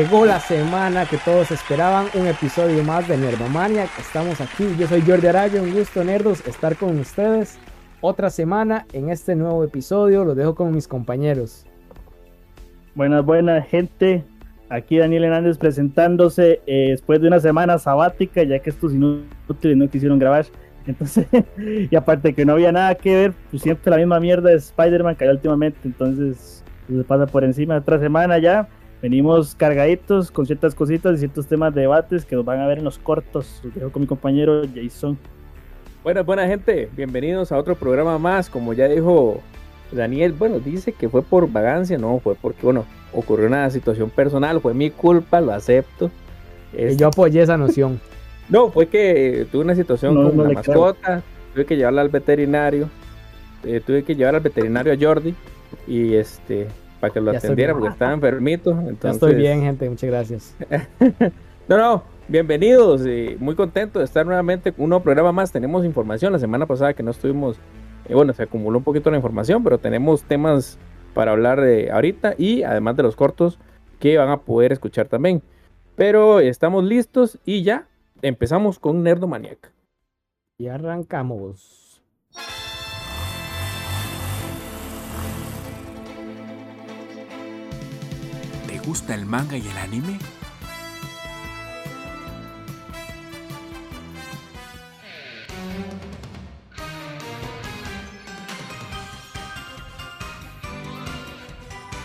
Llegó la semana que todos esperaban, un episodio más de Nerdomania. Estamos aquí, yo soy Jordi Araya, un gusto nerdos estar con ustedes. Otra semana en este nuevo episodio, lo dejo con mis compañeros. Buenas, buenas gente, aquí Daniel Hernández presentándose eh, después de una semana sabática, ya que estos inútiles no quisieron grabar. Entonces, y aparte que no había nada que ver, pues siempre la misma mierda de Spider-Man cayó últimamente, entonces se pasa por encima. Otra semana ya, venimos cargaditos con ciertas cositas y ciertos temas de debates que nos van a ver en los cortos. Los dejo con mi compañero Jason. Buenas, buena gente, bienvenidos a otro programa más. Como ya dijo Daniel, bueno, dice que fue por vagancia, no, fue porque, bueno, ocurrió una situación personal, fue mi culpa, lo acepto. Y yo apoyé esa noción. No, fue que tuve una situación con una mascota, tuve que llevarla al veterinario, eh, tuve que llevar al veterinario a Jordi y este para que lo atendiera porque estaba enfermito. Entonces... Ya estoy bien, gente, muchas gracias. no, no, bienvenidos, y muy contento de estar nuevamente con un nuevo programa más. Tenemos información, la semana pasada que no estuvimos, eh, bueno, se acumuló un poquito la información, pero tenemos temas para hablar de ahorita y además de los cortos que van a poder escuchar también. Pero estamos listos y ya empezamos con Nerdomaniac. Y arrancamos. Gusta el manga y el anime?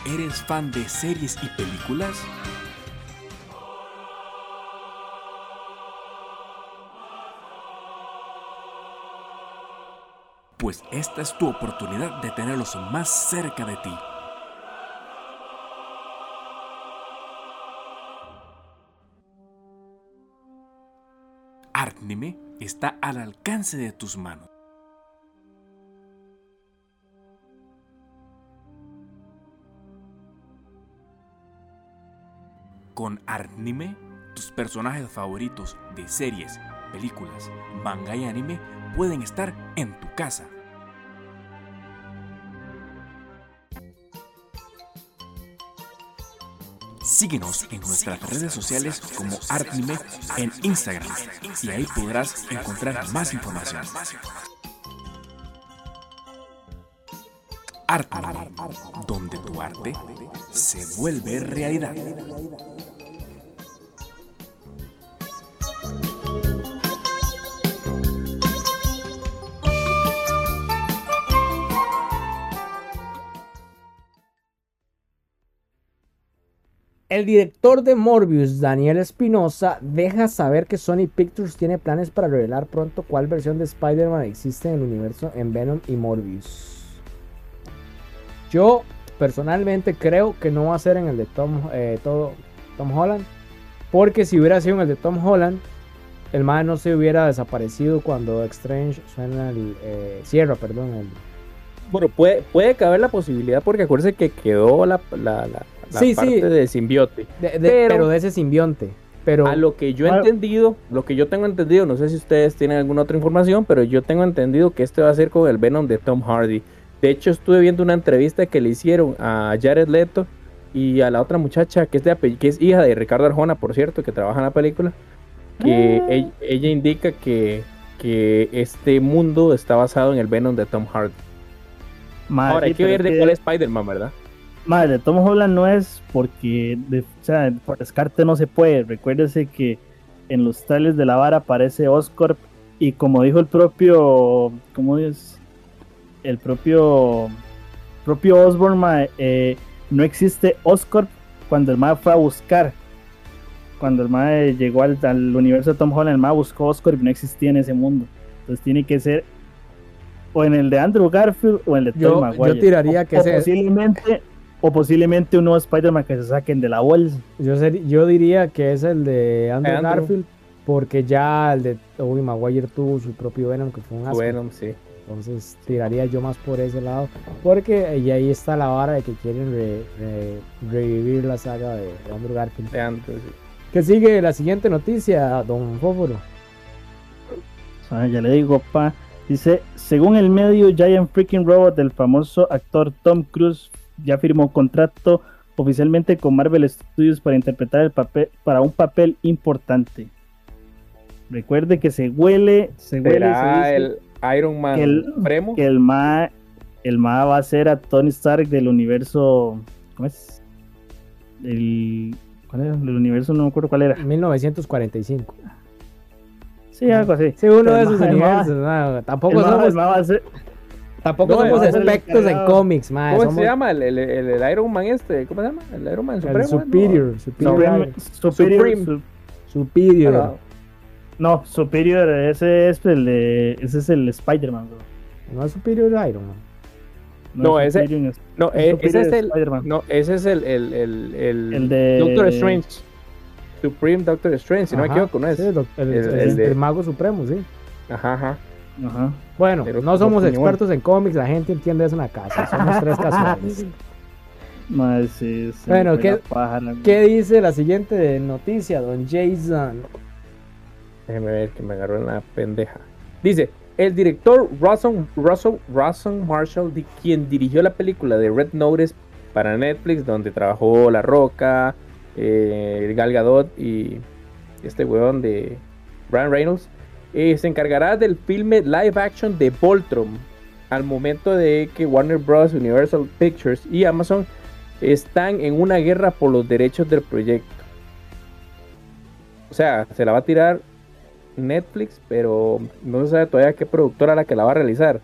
¿Eres fan de series y películas? pues esta es tu oportunidad de tenerlos más cerca de ti. Artnime está al alcance de tus manos. Con Artnime, tus personajes favoritos de series, películas, manga y anime pueden estar en tu casa. Síguenos en nuestras redes sociales como Artnime en Instagram y ahí podrás encontrar más información. Artnime, donde tu arte se vuelve realidad. El director de Morbius, Daniel Espinosa, deja saber que Sony Pictures tiene planes para revelar pronto cuál versión de Spider-Man existe en el universo en Venom y Morbius. Yo personalmente creo que no va a ser en el de Tom, eh, todo, Tom Holland, porque si hubiera sido en el de Tom Holland, el man no se hubiera desaparecido cuando Strange suena el eh, cierra, perdón, el, bueno, puede, puede caber la posibilidad porque acuérdense que quedó la, la, la, parte de simbiote. pero, de ese simbionte. Pero a lo que yo he entendido, lo que yo tengo entendido, no sé si ustedes tienen alguna otra información, pero yo tengo entendido que este va a ser con el Venom de Tom Hardy. De hecho, estuve viendo una entrevista que le hicieron a Jared Leto y a la otra muchacha que es, de, que es hija de Ricardo Arjona, por cierto, que trabaja en la película, que ah. ella, ella, indica que, que este mundo está basado en el Venom de Tom Hardy. Ahora hay que ver de cuál es Spider-Man, ¿verdad? Madre, Tom Holland no es porque, de, o sea, por descarte no se puede. Recuérdese que en los tales de la vara aparece Oscorp y como dijo el propio, ¿cómo es? El propio, propio Osborn, eh, no existe Oscorp cuando el MAE fue a buscar. Cuando el MAE llegó al, universo de Tom Holland, el MAE buscó Oscorp y no existía en ese mundo. Entonces tiene que ser o en el de Andrew Garfield o en el de Tom Maguire. Yo tiraría que o posiblemente o posiblemente un nuevo Spider-Man que se saquen de la bolsa. Yo, yo diría que es el de Andrew, Garfield porque ya el de Tobey Maguire tuvo su propio Venom que fue un asco. Venom, sí. Entonces tiraría yo más por ese lado porque ahí está la vara de que quieren revivir la saga de, Andrew Garfield. De sí. ¿Qué sigue la siguiente noticia, don Fóforo? Ah, ya le digo, pa. Dice, según el medio Giant Freaking Robot del famoso actor Tom Cruise ya firmó contrato oficialmente con Marvel Studios para interpretar el papel para un papel importante. Recuerde que se huele, se huele, se ¿Será dice el Iron Man que el, Supremo? que el ma, el ma va a ser a Tony Stark del universo, ¿cómo es? El, ¿cuál era? Del universo no me acuerdo cuál era. 1945. Sí, algo así. Sí, uno de El esos el universos. no, tampoco el ma- el ma va a ser- tampoco No, somos expertos en cómics, ma, ¿Cómo somos se llama el, el, el- el Iron Man este? ¿Cómo se llama? El Iron Man Supremo. el ¿no? superior, superior, Supreme- Superior, superior. Bueno, no, Superior, ese es el de, ese es el Spider-Man, bro. No es superior Iron Man. No, ese- Superior es- No, el e- Superior ese es el. No, ese es el, el, el, el, El de- Doctor Strange. Supreme Doctor Strange, si no me equivoco, ¿no es? sí, el, el- el- el de- el mago supremo, sí. Ajá, ajá. Ajá. Bueno, Pero no somos opinión. expertos en cómics, la gente entiende eso en la casa. Somos tres casuales. Madre, sí, sí, Bueno, ¿qué- la paja, la- ¿Qué dice la siguiente noticia, don Jason? Déjeme ver que me agarró en la pendeja. Dice, el director Russell, Russell, Russell Marshall, di- quien dirigió la película de Red Notice para Netflix, donde trabajó La Roca, eh, Gal Gadot y este weón de Brian Reynolds, eh, se encargará del filme live action de Voltron al momento de que Warner Bros., Universal Pictures y Amazon están en una guerra por los derechos del proyecto. O sea, se la va a tirar Netflix, pero no se sabe todavía qué productora la que la va a realizar.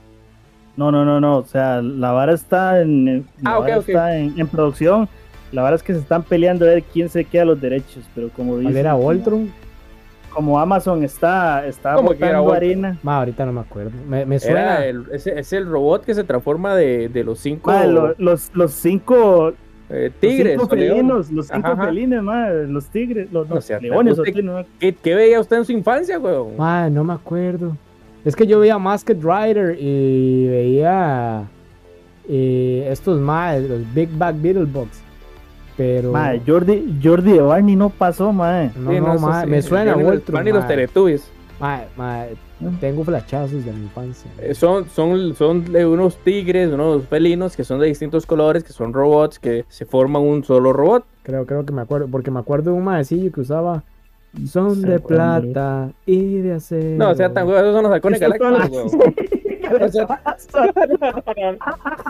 No, no, no, no. O sea, la vara está en, en- la Ah, vara está en, en producción. La vara es que se están peleando a ver quién se queda los derechos. Pero como ¿Cuál dicen, era como- Voltron? Como, Amazon está, está ¿Cómo que era botando harina. Ma, ahorita no me acuerdo. Me, me suena. El, es el robot que se transforma de, de los cinco lo- los, los cinco, eh, los tigres. cinco o leones. felinos, los cinco Ajá, ajá. felines, madre, los tigres, los No no, sea, leones usted- ¿Qué, qué veía usted en su infancia, weón? Ma, no me acuerdo. Es que yo veía Masked Rider y veía eh, estos más, los Big Bag Beetlebugs. Pero. Madre, Jordi, Jordi de Barney no pasó, madre. no, Sí, no, eso ma, sí. me suena Barney los- Voltron. Barney los. Teletubbies. Ma, ma, tengo flachazos de mi infancia. Eh, Son, son, son de unos tigres, unos felinos que son de distintos colores, que son robots, que se forman un solo robot. Creo, creo que me acuerdo, porque me acuerdo de un maecillo que usaba. Son de plata y de acero. No, o sea, tan esos son los halcones galácticos, weón. O sea,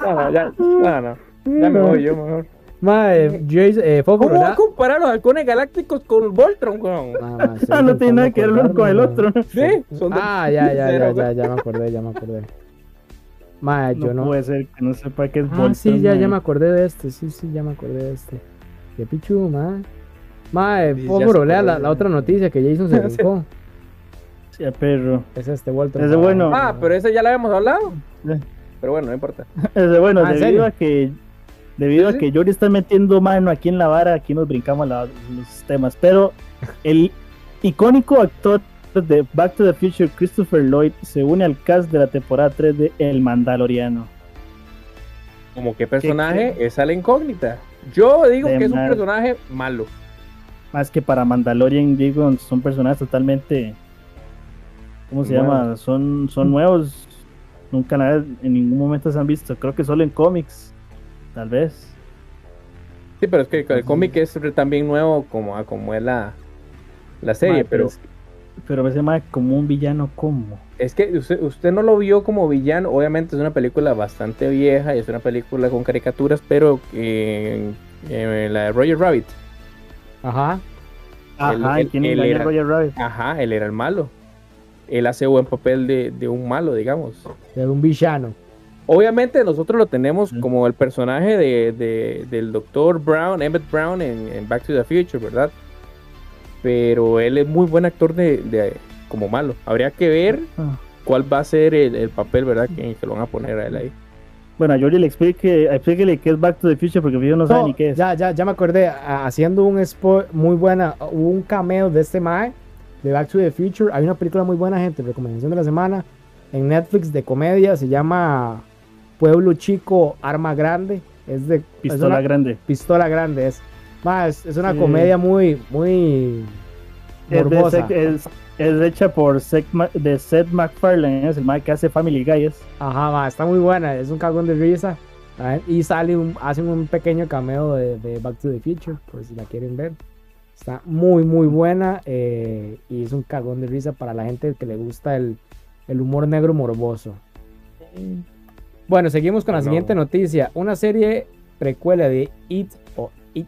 no, no, ya, no, no. Ya me voy yo mejor. Ma, eh, Jason, eh, Fofo, ¿Cómo va a ¿verdad? comparar los halcones galácticos con Voltron, weón? Ah, no tiene nada que ver uno con el otro. Sí, son Ah, ya, ya, ya, ya, ya me acordé, ya me acordé. Ma, yo No, puede ser que no sepa qué es Ah, Voltron, sí, ya, madre. ya me acordé de este, sí, sí, ya me acordé de este. Qué pichu, ma. Ma, eh, Sí, lea la, la otra noticia que Jason se brincó. Sí, perro. Es este Walter. Ese bueno. Ah, pero ese ya lo habíamos hablado. Eh. Pero bueno, no importa. Ese, bueno, Ah, ¿en debido serio? a que debido Sí, a que Jordi está metiendo mano aquí en la vara, aquí nos brincamos la- los temas, pero el icónico actor de Back to the Future, Christopher Lloyd, se une al cast de la temporada 3 de El Mandaloriano. Como qué personaje es a la incógnita. Yo digo De que es un personaje malo. Más que para Mandalorian, digo, son personajes totalmente. ¿Cómo se llama? Son, son nuevos. Nunca nada, en ningún momento se han visto. Creo que solo en cómics. Tal vez. Sí, pero es que el cómic es también nuevo como, a como es la, la serie, Ma, pero es- pero ese más como un villano, ¿cómo? es que usted, usted no lo vio como villano. Obviamente es una película bastante vieja y es una película con caricaturas, pero eh, eh, la de Roger Rabbit, Ajá. Ajá, él- ¿y quién él era- Roger Rabbit? ajá, él era el malo. Él hace buen papel de, de un malo, digamos. De un villano. Obviamente nosotros lo tenemos como el personaje de, de- del Dr. Brown, Emmett Brown en, en Back to the Future, ¿verdad? Pero él es muy buen actor de, de- como malo. Habría que ver Ah. cuál va a ser el, el papel, ¿verdad? Que, que lo van a poner a él ahí. Bueno, a Jordi le explique, explíquele qué es Back to the Future porque yo no sabe No, ni qué es. Ya, ya, ya me acordé. Haciendo un spo muy buena, hubo un cameo de este Mae de Back to the Future. Hay una película muy buena, gente. Recomendación de la semana en Netflix de comedia. Se llama Pueblo Chico, Arma Grande. Es de es Pistola una- grande. pistola grande. Es, Ma, es, una Sí. comedia muy, muy Es, de morbosa. Seth- es, es hecha por Seth, de Seth MacFarlane, es el mae que hace Family Guy. es. Ajá, ma, está muy buena. Es un cagón de risa. Y sale un, hacen un pequeño cameo de, de Back to the Future, por si la quieren ver. Está muy, muy buena eh, y es un cagón de risa para la gente que le gusta el, el humor negro morboso. Bueno, seguimos con la No. siguiente noticia. Una serie precuela de It o It,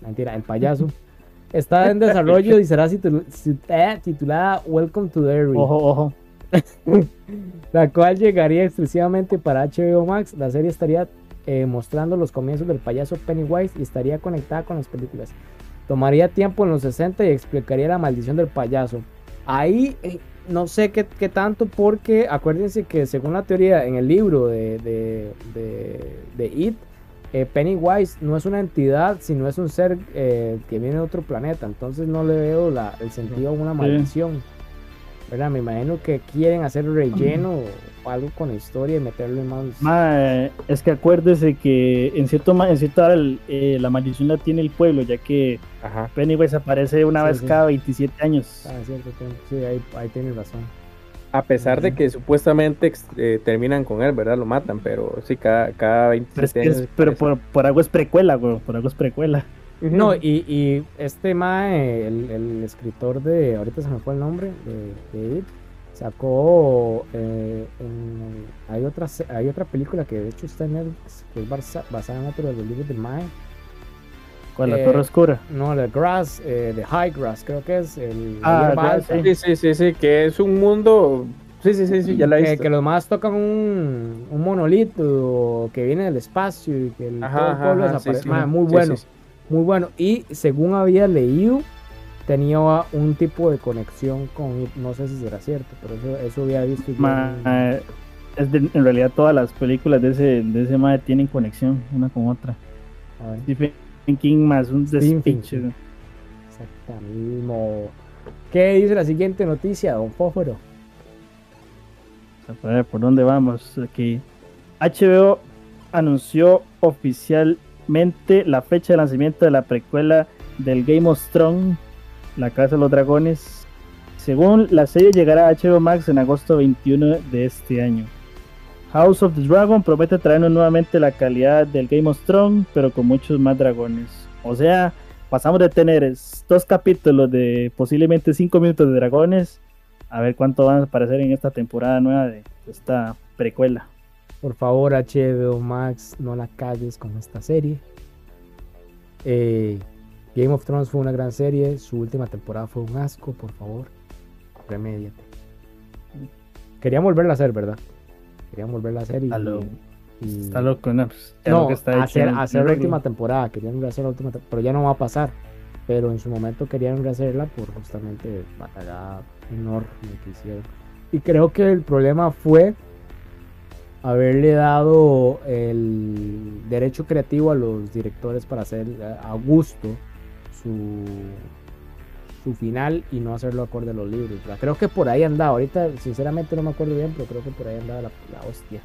mentira, el payaso, está en desarrollo y será titul- eh, titulada Welcome to Derry Ojo, ojo. la cual llegaría exclusivamente para HBO Max. La serie estaría eh, mostrando los comienzos del payaso Pennywise y estaría conectada con las películas. Tomaría tiempo en los 60 y explicaría la maldición del payaso. Ahí eh, no sé qué, qué tanto porque acuérdense que según la teoría en el libro de, de, de- de It, eh, Pennywise no es una entidad, sino es un ser eh, que viene de otro planeta. Entonces no le veo la- el sentido a una maldición. ¿verdad? Me imagino que quieren hacer relleno algo con la historia y meterle más. Mae, es que acuérdese que en cierto ma- en cierto el- eh, la maldición la tiene el pueblo, ya que Ajá. Pennywise aparece una Sí, vez sí. cada 27 años. Ah, cierto tiempo. Sí, ahí, ahí tienes razón. A pesar de que supuestamente eh, terminan con él, ¿verdad? Lo matan, pero sí, cada, cada Pero, es 27 que es- años. pero por, por algo es precuela, güey. Por algo es precuela. No, y, y este Mae, el, el escritor de. Ahorita se me fue el nombre. De, de It, sacó. eh, en- hay, otra, se- hay otra película que de hecho está en Netflix, que es basa- basada en otro de los libros del Mae. Con la Eh, Torre Oscura. No, The Grass, eh, The High Grass, creo que es. El, Ah. Sí, sí, sí, sí, que es un mundo. Sí, sí, sí, sí, ya la he que, visto. que los más tocan un, un monolito que viene del espacio y que el todo el pueblo ajá, desaparece. sí, sí. Mae, muy Sí, bueno, sí, sí. muy bueno. Y según había leído, tenía un tipo de conexión con. No sé si será cierto, pero eso, eso había visto. yo Ma- en- es de- en realidad todas las películas de ese, de ese mae tienen conexión una con otra. Stephen King más un exactamente. ¿Qué dice la siguiente noticia, don Fósforo? A ver, ¿por dónde vamos? Aquí. HBO anunció oficialmente la fecha de lanzamiento de la precuela del Game of Thrones, La Casa de los Dragones. Según la serie llegará a HBO Max en agosto 21 de este año. House of the Dragon promete traernos nuevamente la calidad del Game of Thrones, pero con muchos más dragones. O sea, pasamos de tener dos capítulos de posiblemente 5 minutos de dragones a ver cuánto van a aparecer en esta temporada nueva de esta precuela. Por favor, HBO Max, no la cagues con esta serie. Eh, Game of Thrones fue una gran serie, su última temporada fue un asco, por favor, remédiate. Querían volverla a hacer, ¿verdad? Querían volverla a hacer y... Está loco. y- Está loco, ¿no? Pues, ya no, lo que está hacer, la última temporada, querían hacer la última temporada, pero ya no va a pasar. Pero en su momento querían rehacerla por justamente batalla enorme que hicieron. Y creo que el problema fue haberle dado el derecho creativo a los directores para hacer eh, a gusto su, su final y no hacerlo acorde a los libros. ¿verdad? Creo que por ahí andaba. Ahorita, sinceramente, no me acuerdo bien, pero creo que por ahí andaba la, la hostia.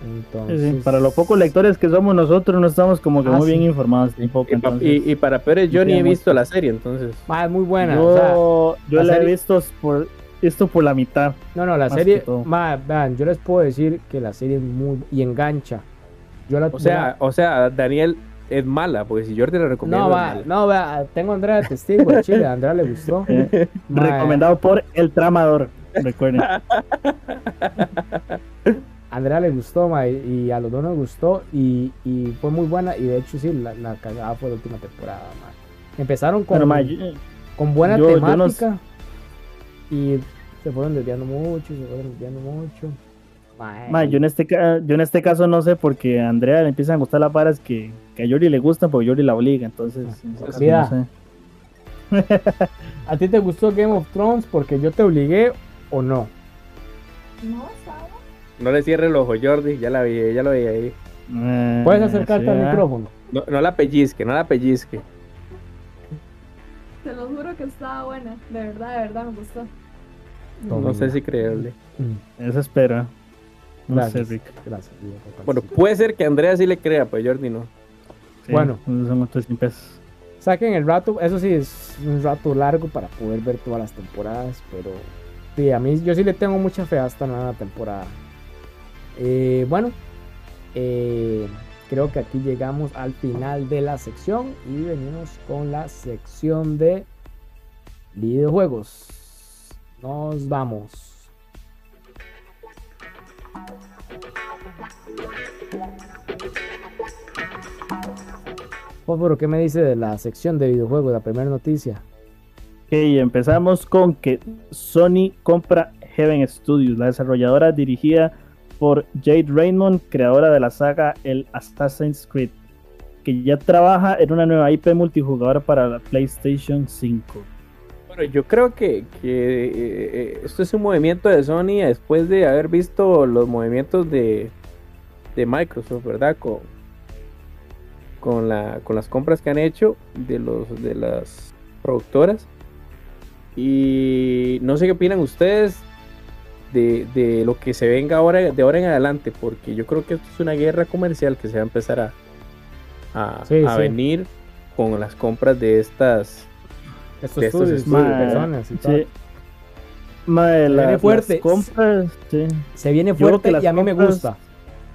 Sí, sí, Entonces, Para los pocos lectores que somos nosotros, no estamos como que Ah, muy sí. bien informados tampoco. Y, pa- entonces, y- y para peores, yo ni he visto la serie, entonces. Ah, es muy buena. yo o sea, yo la la he visto por, esto por la mitad. no, no, la serie. ma, vean, yo les puedo decir que la serie es muy. y engancha. Yo la O sea, o sea, Daniel es mala, porque si Jordi le recomiendo. No, va, no, vea, tengo a Andrea de testigo de Chile, a Andrea le gustó. Eh, recomendado por El Tramador. Recuerden. A Andrea le gustó, ma, y, a los dos nos gustó, y, y fue muy buena, y de hecho sí, la, la cagada fue la última temporada, ma. Empezaron con, Pero, ma, yo- con buena yo- yo no temática, y se fueron desviando mucho, se fueron desviando mucho. Ma, yo, en este, yo en este caso no sé porque a Andrea le empiezan a gustar las varas que, que a Yori le gustan, porque Yori la obliga. Entonces, caso Mira. no sé. ¿A ti te gustó Game of Thrones porque yo te obligué o no? No, ¿sabes? No le cierre el ojo, Jordi, ya la vi, ya lo vi ahí. Eh, Puedes acercarte sí, al ah. micrófono. No, no la pellizque, no la pellizque. Te lo juro que estaba buena. De verdad, de verdad me gustó. No sé si creerle. Mm, Eso espero. No Gracias. sé, Rick. Gracias. Bueno, puede ser que Andrea sí le crea, pero Jordi no. Sí, Bueno. Son otros 100 pesos. Saquen el rato, eso sí es un rato largo para poder ver todas las temporadas, pero sí, a mí yo sí le tengo mucha fe a esta nueva temporada. Eh, bueno, eh, creo que aquí llegamos al final de la sección y venimos con la sección de videojuegos. Nos vamos. Fósforo, ¿qué me dice de la sección de videojuegos, la primera noticia? Ok, empezamos con que Sony compra Heaven Studios, la desarrolladora dirigida por Jade Raymond, creadora de la saga El Assassin's Creed, que ya trabaja en una nueva IP multijugador para la PlayStation 5. Bueno, yo creo que, que, eh, eh, esto es un movimiento de Sony después de haber visto los movimientos de, de Microsoft, ¿verdad? Con, con, la, con las compras que han hecho de, los, de las productoras. Y no sé qué opinan ustedes de, de lo que se venga ahora de ahora en adelante, porque yo creo que esto es una guerra comercial que se va a empezar a, a, Sí, a sí. venir con las compras de estas Estos De estos estudios, estudios, de Mae, personas y todo. La- viene fuerte. las compras, sí. Se viene fuerte y a mí me gusta.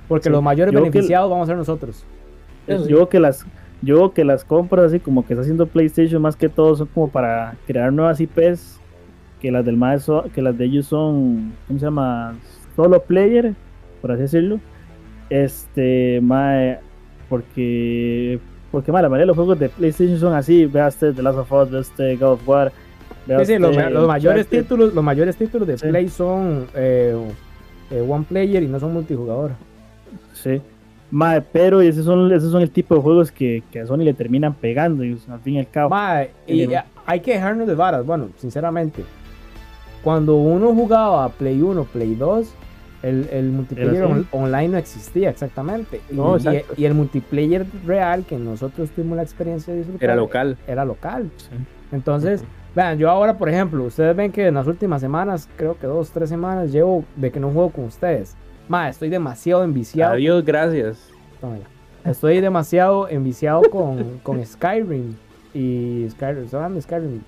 Porque Sí, los mayores yo creo que- beneficiados vamos a ser nosotros. Eso sí. Yo que las yo que las compras así como que está haciendo PlayStation más que todo son como para crear nuevas IPs que las del más que las de ellos son ¿cómo se llama? solo player, por así decirlo. Este, mae, porque porque mae, la mayoría de los juegos de PlayStation son así, vea este The Last of Us, vea este God of War, vea Sí, sí, los, los mayores títulos, los mayores títulos de Sí. Play son eh, eh, one player y no son multijugador. Sí. Mae, pero esos son, esos son el tipo de juegos que, que a Sony le terminan pegando, y, al fin y al cabo. Mae, y Ujú. hay que dejarnos de varas. Bueno, sinceramente, cuando uno jugaba Play 1, Play 2, el, el multiplayer on- online no existía exactamente. Y- No, y, exacto. y el multiplayer real que nosotros tuvimos la experiencia de disfrutar era local. Era local. Entonces, vean, yo ahora, por ejemplo, ustedes ven que en las últimas semanas, creo que dos, tres semanas, llevo de que no juego con ustedes. Mae, estoy demasiado enviciado. Adiós, gracias. Estoy demasiado enviciado con, con Skyrim. Y Skyrim, ¿se acuerdan de Skyrim?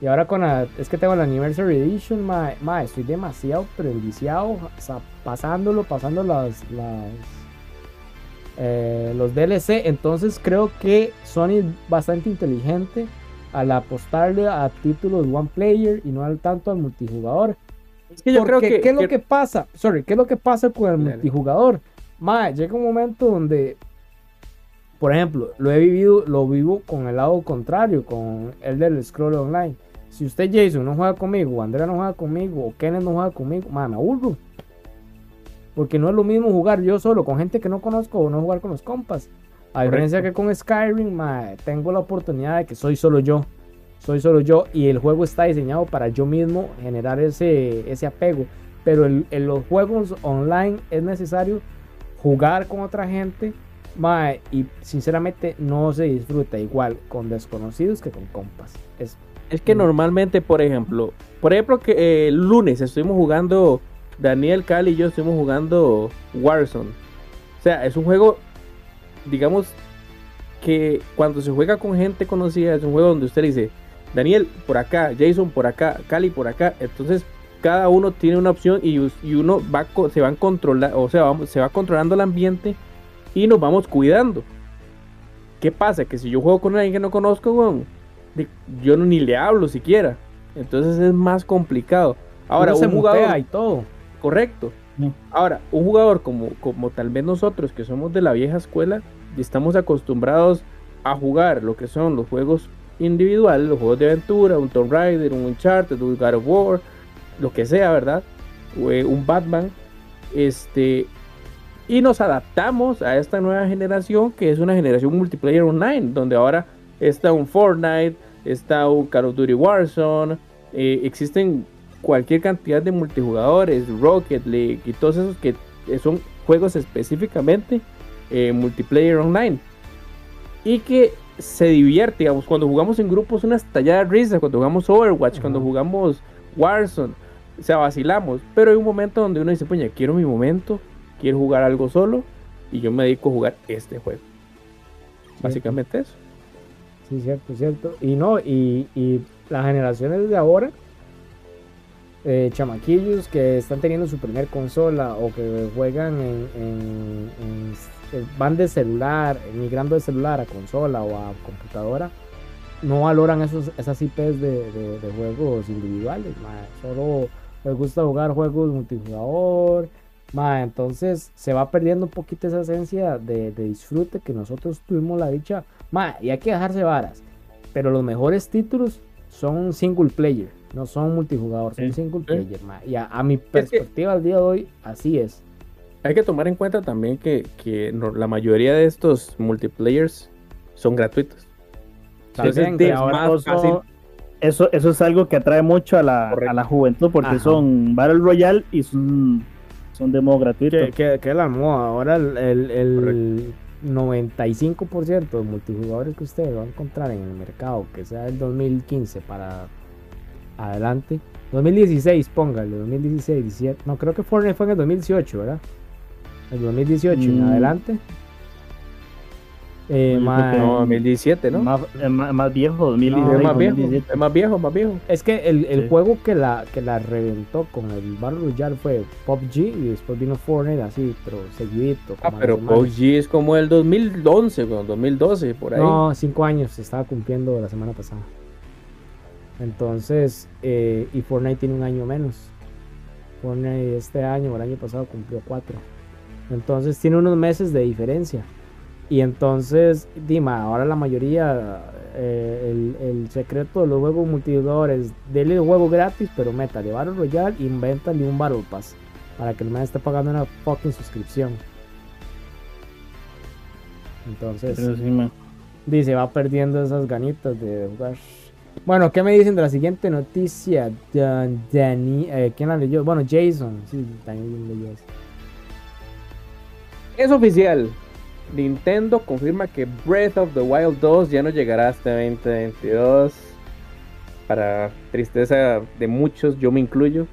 Y ahora con la, es que tengo la Anniversary Edition, ma, ma, estoy demasiado pero enviciado, o sea, pasándolo, pasando las, las eh, los DLC. Entonces creo que Sony es bastante inteligente al apostarle a títulos one player y no al tanto al multijugador. Es que yo Porque, creo que, ¿qué es lo que- que pasa? Sorry, ¿qué es lo que pasa con el Dale. multijugador? Mae, llega un momento donde, por ejemplo, lo he vivido, lo vivo con el lado contrario, con el del scroll online. Si usted Jason no juega conmigo, o Andrea no juega conmigo, o Kenneth no juega conmigo, mae, me aburro. Porque no es lo mismo jugar yo solo con gente que no conozco o no jugar con los compas. A diferencia que con Skyrim, mae, tengo la oportunidad de que soy solo yo. Soy solo yo y el juego está diseñado para yo mismo generar ese, ese apego. Pero en los juegos online es necesario jugar con otra gente. y sinceramente no se disfruta igual con desconocidos que con compas. Es, Es que normalmente, por ejemplo, por ejemplo que eh, el lunes estuvimos jugando, Daniel, Cali y yo estuvimos jugando Warzone. O sea, es un juego, digamos, que cuando se juega con gente conocida, es un juego donde usted dice, Daniel por acá, Jason por acá, Cali por acá. Entonces, cada uno tiene una opción y, uno va, se van controlar, o sea, vamos- se va controlando el ambiente y nos vamos cuidando. ¿Qué pasa? Que si yo juego con alguien que no conozco, de- yo no, ni le hablo siquiera. Entonces es más complicado. Ahora, uno se un jugador, y todo. correcto. Ahora, un jugador como, como tal vez nosotros, que somos de la vieja escuela, y estamos acostumbrados a jugar lo que son los juegos individuales, los juegos de aventura, un Tomb Raider, un Uncharted, un God of War, lo que sea, ¿verdad? Eh, un Batman. Este, y nos adaptamos a esta nueva generación, que es una generación multiplayer online, donde ahora está un Fortnite, está un Call of Duty Warzone, eh, existen cualquier cantidad de multijugadores, Rocket League y todos esos que son juegos específicamente eh, multiplayer online. Y que se divierte, digamos, cuando jugamos en grupos una estallada de risa, cuando jugamos Overwatch, cuando jugamos Warzone, o sea, vacilamos. Pero hay un momento donde uno dice, puña, quiero mi momento, quiero jugar algo solo y yo me dedico a jugar este juego. Básicamente eso. Sí, cierto, cierto. Y no, y, y las generaciones de ahora eh, chamaquillos que están teniendo su primer consola o que juegan en, en- en- en- van de celular, migrando de celular a consola o a computadora, no valoran esos, esas IPs de, de- de juegos individuales, solo les gusta jugar juegos multijugador, mae. entonces se va perdiendo un poquito esa esencia de, de disfrute que nosotros tuvimos la dicha, mae, y hay que dejarse varas, pero los mejores títulos son single player, no son multijugador, son Sí. single player, mae. y a, a mi perspectiva al día de hoy, así es. Hay que tomar en cuenta también que, que no- la mayoría de estos multiplayers son gratuitos. Entonces, También, es ahora más fácil. Eso, eso es algo que atrae mucho a la, a la juventud porque Ajá. son Battle Royale y son, son de modo gratuito. que, la moda. Ahora el, el, el 95% de multijugadores que usted va a encontrar en el mercado, que sea el 2015 para adelante, 2016, póngale, 2016, 17, no creo que Fortnite fue en el 2018, ¿verdad? El 2018 en Mm. adelante. Eh, No, 2017, ¿no? Más, más viejo, 2016, No, es más viejo, 2017. es más viejo, más viejo. Es que el, el Sí. juego que la, que la reventó con el Battle Royale fue PUBG y después vino Fortnite así, pero seguidito. Ah, pero. PUBG es como el 2011, bueno, 2012, por ahí. No, cinco años se estaba cumpliendo la semana pasada. Entonces, eh, y Fortnite tiene un año menos. Fortnite este año o el año pasado cumplió cuatro. Entonces tiene unos meses de diferencia. Y entonces, Dima, ahora la mayoría, eh, el, el secreto de los juegos multijugadores, dele el juego gratis, pero métale Battle Royale, invéntale un Battle Pass. Para que el man esté pagando una fucking suscripción. Entonces, sí, dice, va perdiendo esas ganitas de jugar. Bueno, ¿qué me dicen de la siguiente noticia? Dan- Dani, eh, ¿Quién la leyó? Bueno, Jason. Sí, Daniel leyó eso. Es oficial. Nintendo confirma que Breath of the Wild 2 ya no llegará hasta 2022. Para tristeza de muchos, yo me incluyo.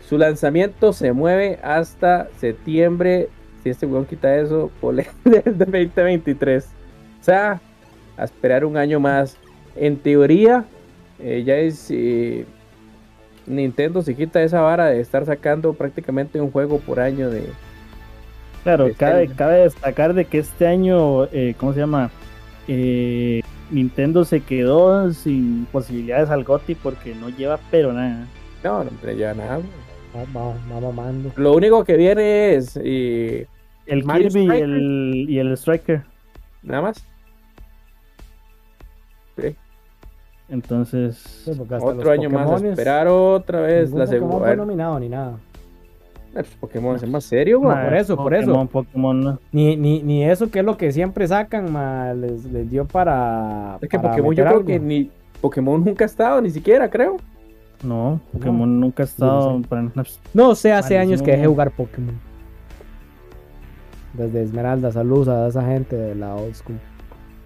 Su lanzamiento se mueve hasta septiembre. Si este weón quita eso, del 2023. O sea, a esperar un año más. En teoría, eh, ya es. Nintendo se quita esa vara de estar sacando prácticamente un juego por año de, Claro, Este cabe, destacar de que este año, eh, ¿cómo se llama? Eh, Nintendo se quedó sin posibilidades al GOTY porque no lleva pero nada. No, no ya nada. Va, va, va mamando. Lo único que viene es eh, El Mario Kirby y Striker. el, y el Striker. nada más. Sí, Entonces, Sí, Otro año más a Pokémones, esperar otra vez ningún la segunda. fue nominado ni nada. Pokémon es más serio, güey. Por eso, por eso. Pokémon, Pokémon, no. Ni, ni, ni eso que es lo que siempre sacan, ma, les, les dio para. Es que para Pokémon yo creo algo. que ni Pokémon nunca ha estado, ni siquiera creo. No, Pokémon nunca ha estado sé. para No sé, hace Malísimo. años que dejé de jugar Pokémon. Desde Esmeralda, saludos a esa gente de la old school.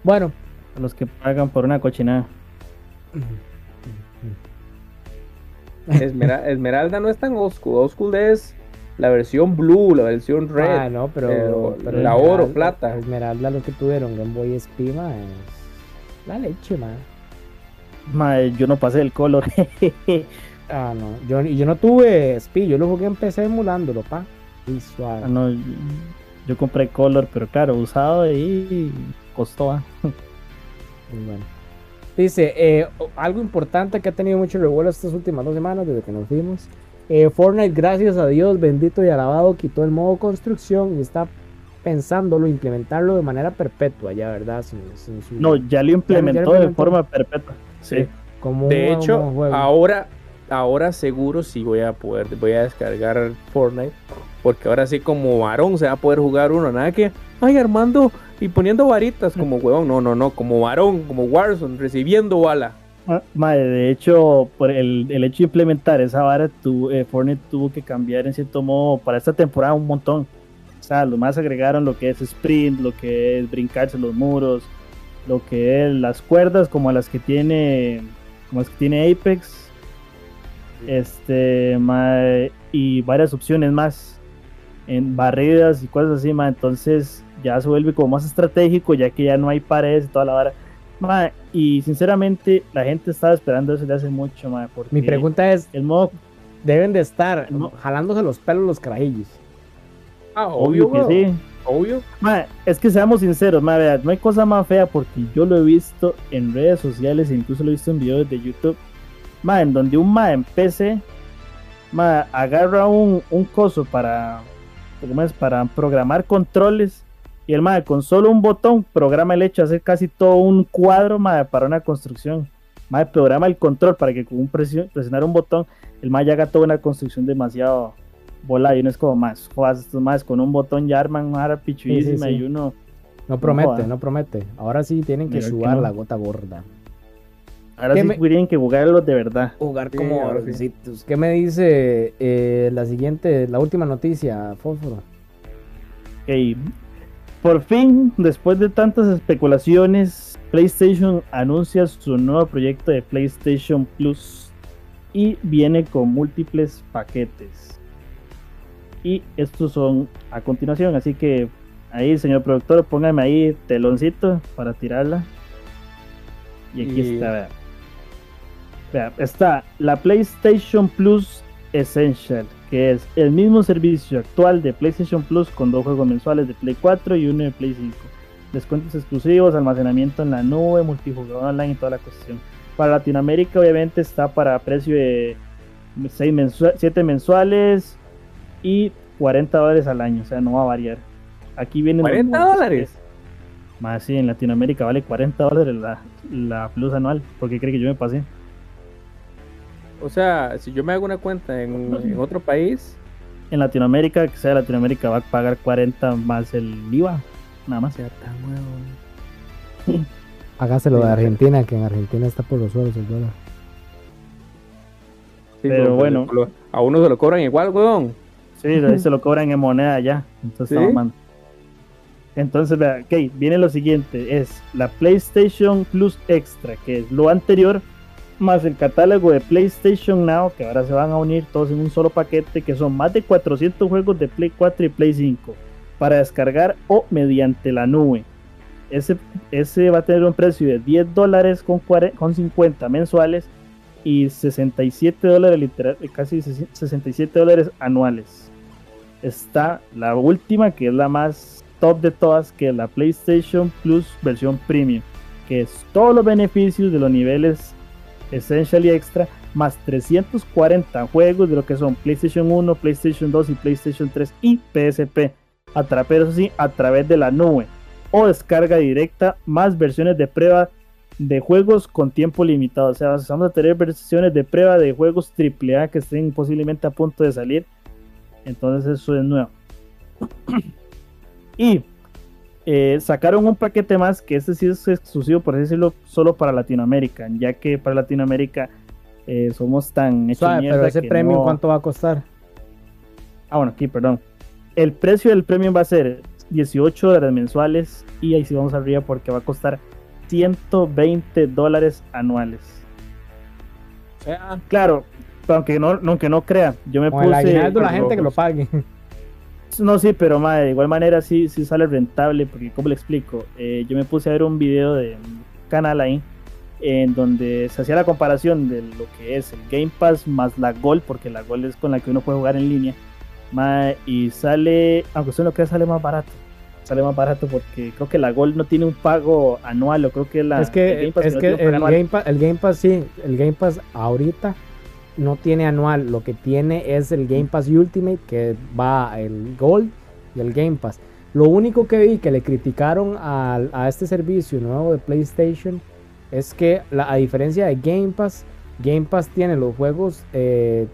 Bueno, los que pagan por una cochinada. Esmera- Esmeralda no es tan old school. Old school es la versión blue, la versión red. ah, no, pero, pero pero la Esmeralda- oro, plata. Esmeralda, lo que tuvieron Game Boy SP, ma, es la leche, man. Mae, yo no pasé el color. Ah, no, yo, y yo no tuve SP, yo lo jugué en PC emulándolo, pa. Y suave. Ah, no, yo compré color, pero claro, usado y costó. ah. Muy bueno. Dice, eh, algo importante que ha tenido mucho revuelo estas últimas dos semanas desde que nos fuimos. Eh, Fortnite, gracias a Dios, bendito y alabado, quitó el modo construcción y está pensándolo implementarlo de manera perpetua, ya, ¿verdad? Sin, sin su- No, ya lo implementó de implementó. forma perpetua. Sí. como De un- hecho, un juego. ahora, ahora seguro sí voy a poder, voy a descargar Fortnite. Porque ahora sí como varón se va a poder jugar uno. Nada que, ay Armando, y poniendo varitas como huevón. No, no, no, como varón, como Warzone, recibiendo bala. Mae, de hecho, por el, el hecho de implementar esa vara, tu, eh, Fortnite tuvo que cambiar en cierto modo para esta temporada un montón. O sea, los más agregaron lo que es sprint, lo que es brincarse los muros, lo que es las cuerdas como las que tiene, como las que tiene Apex, este, y varias opciones más en barridas y cosas así, mae. Entonces ya se vuelve como más estratégico, ya que ya no hay paredes y toda la vara. Y sinceramente la gente estaba esperando eso desde hace mucho, mae, porque Mi pregunta es, el modo deben de estar No. jalándose los pelos los carajillos. Ah, obvio, Obvio que sí. Obvio. Es que seamos sinceros, ma, vea, no hay cosa más fea porque yo lo he visto en redes sociales e incluso lo he visto en videos de YouTube. Ma, en donde un ma en PC ma, agarra un, un coso para, ¿cómo es? para programar controles y el ma con solo un botón programa el hecho de hacer casi todo un cuadro ma, para una construcción. Ma, programa el control para que con un presión, presionar un botón el ma ya haga toda una construcción demasiado volada y uno es como más, jodas, estos más con un botón ya arman una pichuísima sí. y uno No promete, no promete. Ahora sí tienen que no. la gota gorda. ahora ¿Qué sí me- tienen que jugarlos de verdad. Jugar como orcitos. ¿Qué me dice eh, la siguiente, la última noticia, Fósforo? Ok. Por fin, después de tantas especulaciones, PlayStation anuncia su nuevo proyecto de PlayStation Plus y viene con múltiples paquetes. Y estos son a continuación, así que ahí, señor productor, póngame ahí teloncito para tirarla. Y aquí Y- está, vea. Vea, está la PlayStation Plus Essential, que es el mismo servicio actual de PlayStation Plus con dos juegos mensuales de Play 4 y uno de Play 5. Descuentos exclusivos, almacenamiento en la nube, multijugador online y toda la cuestión. Para Latinoamérica obviamente está para precio de 7 mensuales y 40 dólares al año, o sea, no va a variar. Aquí vienen... los 40 montos. dólares. Más sí, en Latinoamérica vale 40 dólares la, la Plus anual. ¿Por qué cree que yo me pasé? O sea, si yo me hago una cuenta en, en otro país, En Latinoamérica, que sea Latinoamérica, va a pagar 40 más el IVA. Nada más. sea tan huevo. Hágaselo Sí, de. Argentina, que en Argentina está por los suelos el dólar. Sí, Pero bueno. lo- A uno se lo cobran igual, weón. Sí, ahí se lo cobran en moneda ya. Entonces ¿Sí? está. Entonces, vea, ok, viene lo siguiente: es la PlayStation Plus Extra, que es lo anterior, más el catálogo de PlayStation Now, que ahora se van a unir todos en un solo paquete, que son más de 400 juegos de Play 4 y Play 5 para descargar o mediante la nube. Ese, ese va a tener un precio de 10 dólares con, cuare- con 50 mensuales y 67 dólares literal, casi 67 dólares anuales. Está la última, que es la más top de todas, que es la PlayStation Plus versión Premium, que es todos los beneficios de los niveles Essential y Extra, más 340 juegos de lo que son PlayStation 1, PlayStation 2 y PlayStation 3 y PSP, a eso sí, a través de la nube o descarga directa, más versiones de prueba de juegos con tiempo limitado. O sea, vamos a tener versiones de prueba de juegos AAA que estén posiblemente a punto de salir. Entonces eso es nuevo. y eh, sacaron un paquete más que este sí es exclusivo, por así decirlo, solo para Latinoamérica, ya que para Latinoamérica eh, somos tan hechos Suave, pero ese premio, no- ¿cuánto va a costar? Ah, bueno, aquí, perdón. El precio del premium va a ser 18 dólares mensuales y ahí sí vamos arriba porque va a costar 120 dólares anuales. Claro, aunque no, aunque no crea, yo me Con el puse... aguinaldo la gente que lo pague. No, sí, pero madre, de igual manera sí, sí sale rentable, porque como le explico, Eh, yo me puse a ver un video de un canal ahí, en donde se hacía la comparación de lo que es el Game Pass más la Gold, porque la Gold es con la que uno puede jugar en línea, mae, y sale, aunque usted no crea, sale más barato. Sale más barato porque creo que la Gold no tiene un pago anual, o creo que la es que, el Game Pass es que el. Game Pass, el Game Pass sí, el Game Pass ahorita no tiene anual, lo que tiene es el Game Pass Ultimate que va el Gold y el Game Pass. Lo único que vi que le criticaron al- a, este servicio nuevo de PlayStation es que la, a diferencia de Game Pass, Game Pass tiene los juegos eh,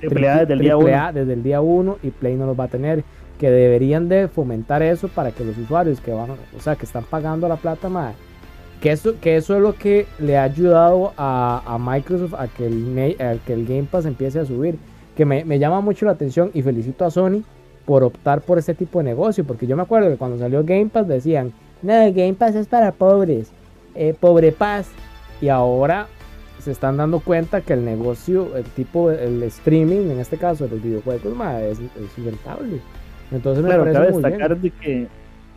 Triple A desde el día triple 1. A desde el día 1 y Play no los va a tener. Que deberían de fomentar eso para que los usuarios que van, o sea, que están pagando la plata, madre, que eso, que eso es lo que le ha ayudado a, a Microsoft a que, el, a que el Game Pass empiece a subir. Que me, me llama mucho la atención y felicito a Sony por optar por este tipo de negocio. Porque yo me acuerdo que cuando salió Game Pass decían, no, Game Pass es para pobres, eh, pobre paz. Y ahora se están dando cuenta que el negocio, el tipo, el streaming, en este caso de los videojuegos, ma, es, es rentable. Entonces me Claro, parece cabe muy bien. destacar de que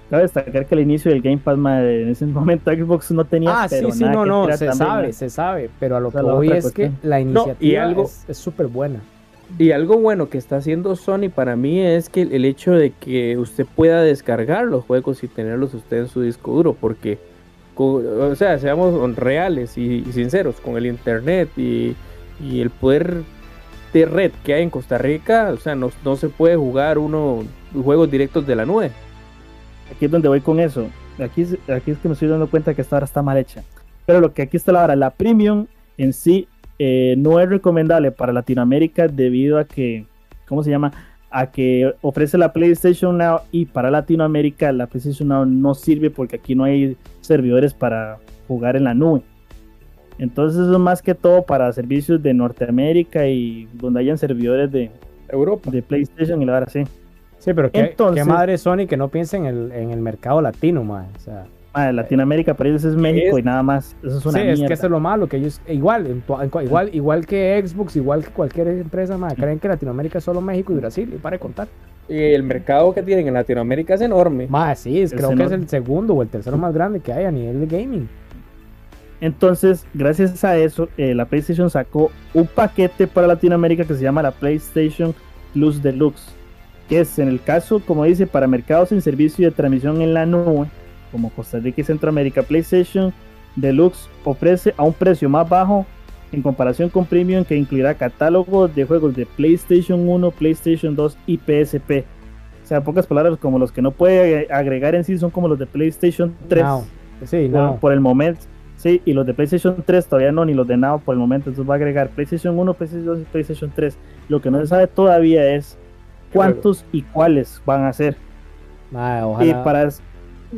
cabe destacar que al inicio del Game Pass madre, en ese momento Xbox no tenía Ah, sí, pero sí, nada no, no, se también, sabe, se sabe, pero a lo que voy es que la y iniciativa algo- es súper buena. Y algo bueno que está haciendo Sony para mí es que el hecho de que usted pueda descargar los juegos y tenerlos usted en su disco duro, porque, o sea, seamos reales y, y sinceros, con el internet y, y el poder de red que hay en Costa Rica, o sea, no, no se puede jugar uno juegos directos de la nube. Aquí es donde voy con eso. Aquí, es- aquí es que me estoy dando cuenta que esta hora está mal hecha. Pero lo que aquí está la hora, la premium en sí eh, no es recomendable para Latinoamérica debido a que, ¿cómo se llama? A que ofrece la PlayStation Now y para Latinoamérica la PlayStation Now no sirve porque aquí no hay servidores para jugar en la nube. Entonces eso es más que todo para servicios de Norteamérica y donde hayan servidores de, Europa. de PlayStation y la verdad sí. Sí, pero qué, Entonces- qué madre Sony que no piense en el, en el mercado latino, mae. O sea, Latinoamérica para ellos es México Es- y nada más. Eso es una sí, es que eso es lo malo, que ellos, igual, en cua- igual, igual que Xbox, igual que cualquier empresa, mae, creen que Latinoamérica es solo México y Brasil, y para de contar. Y el mercado que tienen en Latinoamérica es enorme. Mae, sí, es, Es creo que es el segundo o el tercero más grande que hay a nivel de gaming. Entonces, gracias a eso, eh, la PlayStation sacó un paquete para Latinoamérica que se llama la PlayStation Plus Deluxe, que es en el caso, como dice, para mercados en servicio de transmisión en la nube, como Costa Rica y Centroamérica, PlayStation Deluxe ofrece a un precio más bajo en comparación con Premium que incluirá catálogos de juegos de PlayStation 1, PlayStation 2 y PSP. O sea, en pocas palabras, como los que no puede agregar en sí son como los de PlayStation 3 Now. Sí, por, no. por el momento. Sí, y los de PlayStation 3 todavía no, ni los de Now por el momento. Entonces va a agregar PlayStation 1, PlayStation 2 y PlayStation 3. Lo que no se sabe todavía es cuántos y cuáles van a ser. Y ojalá, para,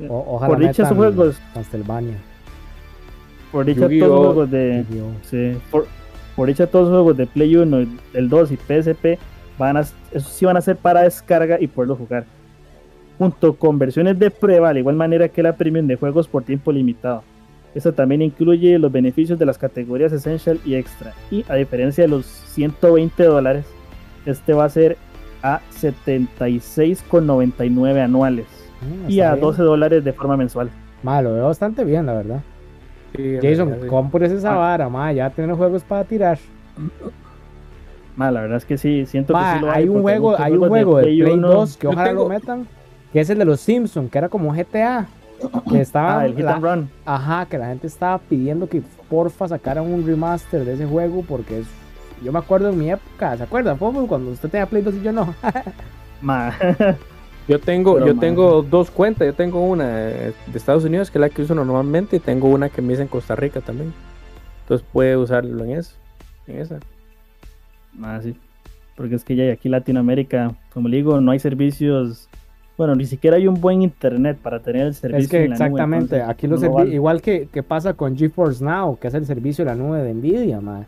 o- ojalá por dicha esos juegos, Castlevania. por dicha todos Yu-Gi-Oh! los juegos de, sí, por, por dicha todos los juegos de Play 1, el 2 y PSP, van a, esos sí van a ser para descarga y poderlo jugar. Junto con versiones de prueba, de igual manera que la premium de juegos por tiempo limitado. Esta también incluye los beneficios de las categorías Essential y Extra. Y a diferencia de los 120 dólares, este va a ser a 76,99 anuales Mm, y a bien. 12 dólares de forma mensual. Mae, lo veo bastante bien, la verdad. Sí, Jason, sí. compres esa Ah. vara, ya tiene juegos para tirar. Ma, la verdad es que sí, siento Ma, que sí lo hay un porque juego, hay un juego de Play, 1 2 que ojalá tengo- lo metan, que es el de los Simpsons, que era como GTA, que estaba Ah, el Hit la- and Run. ajá, que la gente estaba pidiendo que porfa sacaran un remaster de ese juego porque es yo me acuerdo en mi época, ¿se acuerdan? Fue cuando usted tenía Play 2 y yo no. Ma, Yo tengo, Pero, yo man. tengo dos cuentas. Yo tengo una de Estados Unidos, que es la que uso normalmente, y tengo una que me hice en Costa Rica también. Entonces puede usarlo en eso. En esa. ma, sí. Porque es que ya aquí en Latinoamérica, como le digo, no hay servicios. Bueno, ni siquiera hay un buen internet para tener el servicio. es que en la nube, exactamente, entonces, aquí los no vale. igual que, que pasa con GeForce Now, que es el servicio de la nube de Nvidia, mae.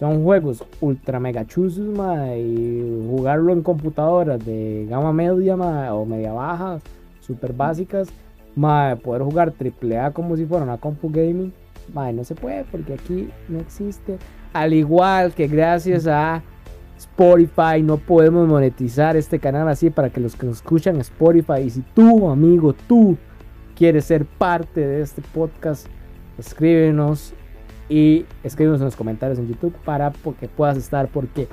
Son juegos ultra mega chuzos, mae, y jugarlo en computadoras de gama media, mae, o media baja, super básicas, mae, poder jugar AAA como si fuera una compu gaming, mae, no se puede porque aquí no existe. Al igual que gracias a Spotify no podemos monetizar este canal así para que los que nos escuchan Spotify y si tú, amigo, tú quieres ser parte de este podcast, escríbenos y escríbenos en los comentarios en YouTube para que puedas estar porque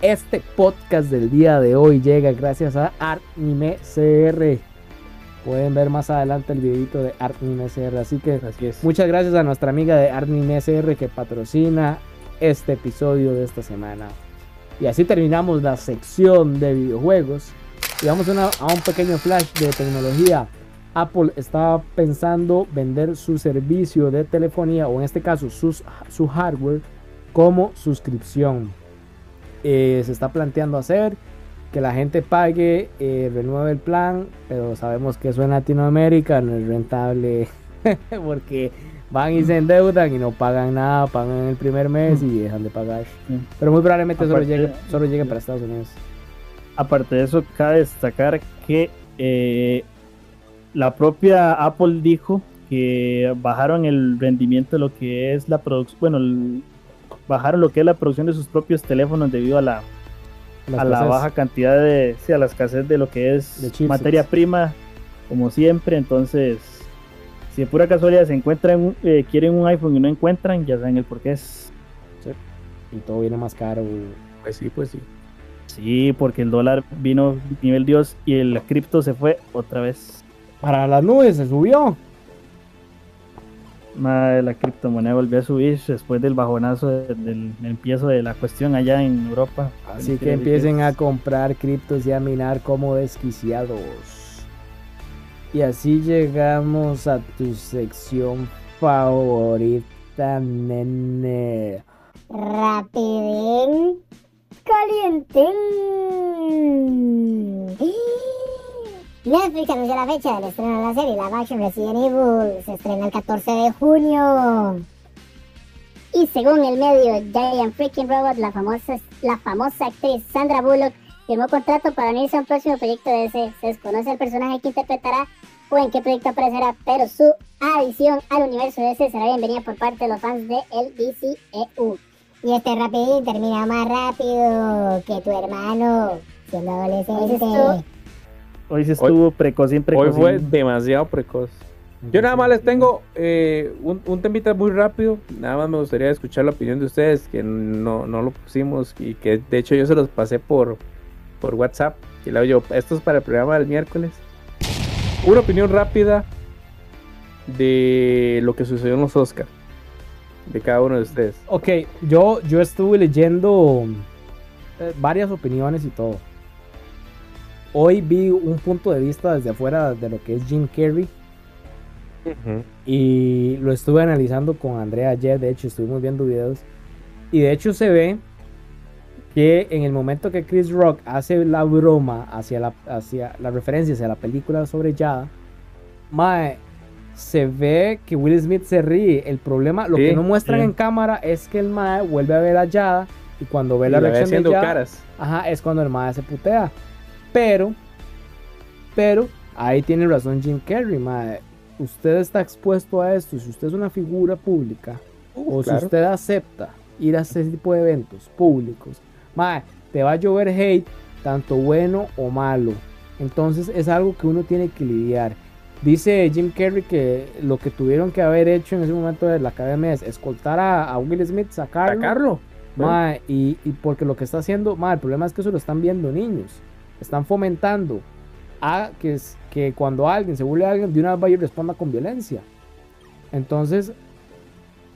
este podcast del día de hoy llega gracias a Anime CR. Pueden ver más adelante el videito de Anime CR, así que Así es. Muchas gracias a nuestra amiga de Armin SR que patrocina este episodio de esta semana. Y así terminamos la sección de videojuegos. Y vamos a, una- a un pequeño flash de tecnología. Apple estaba pensando vender su servicio de telefonía, o en este caso sus- su hardware, como suscripción. Eh, se está planteando hacer que la gente pague, eh, renueve el plan, pero sabemos que eso en Latinoamérica no es rentable porque van y se endeudan y no pagan nada, pagan el primer mes y dejan de pagar. Pero muy probablemente solo llegue, solo llegue para Estados Unidos. Aparte de eso, cabe destacar que eh, la propia Apple dijo que bajaron el rendimiento de lo que es la producción, bueno, el- bajaron lo que es la producción de sus propios teléfonos debido a la, a la baja cantidad de, sí, a la escasez de lo que es materia prima, como siempre. Entonces, si de pura casualidad se encuentran, un- eh, quieren un iPhone y no encuentran, ya saben el por qué es. Y todo viene más caro. Pues sí, pues sí. Sí, porque el dólar vino nivel Dios y el cripto se fue otra vez. Para las nubes se subió. Madre, la criptomoneda volvió a subir después del bajonazo de- del empiezo de la cuestión allá en Europa. Así que empiecen a comprar criptos y a minar como desquiciados. Y así llegamos a tu sección favorita, nene. Rapidín calientín. Netflix anunció la fecha del estreno de la serie Live Action Resident Evil. Se estrena el 14 de junio. Y según el medio Giant Freaking Robot, la famosa, la famosa actriz Sandra Bullock firmó contrato para unirse a un próximo proyecto de ese. Se desconoce el personaje que interpretará o en qué proyecto aparecerá, pero su adición al universo de ese será bienvenida por parte de los fans de el DCEU. Y este rapidín termina más rápido que tu hermano siendo adolescente. Hoy se estuvo precocín, Hoy precocín. fue demasiado precoz. Yo nada más les tengo eh, un, un temita muy rápido. Nada más me gustaría escuchar la opinión de ustedes, que no, no lo pusimos y que de hecho yo se los pasé por, por WhatsApp. Y luego yo, esto es para el programa del miércoles. Una opinión rápida de lo que sucedió en los Oscars. De cada uno de ustedes. Ok, yo, yo estuve leyendo eh, varias opiniones y todo. Hoy vi un punto de vista desde afuera de lo que es Jim Carrey y lo estuve analizando con Andrea ayer. De hecho, estuvimos viendo videos y de hecho se ve que en el momento que Chris Rock hace la broma hacia la, hacia la referencia hacia la película sobre Yada, mae, se ve que Will Smith se ríe. El problema, lo Sí, que no muestran sí. en cámara es que el mae vuelve a ver a Yada y cuando ve Y la reacción de Yada, caras. Ajá, es cuando el mae se putea. Pero, pero, ahí tiene razón Jim Carrey, mae. Usted está expuesto a esto. Si usted es una figura pública, o claro. si usted acepta ir a ese tipo de eventos públicos, mae, te va a llover hate, tanto bueno o malo. Entonces es algo que uno tiene que lidiar. Dice Jim Carrey que lo que tuvieron que haber hecho en ese momento de la academia es escoltar a, a Will Smith, sacarlo. Sacarlo. Mae, y, y porque lo que está haciendo, mae, el problema es que eso lo están viendo niños. Están fomentando a que, que cuando alguien se burle alguien, de una vez vaya y responda con violencia. Entonces,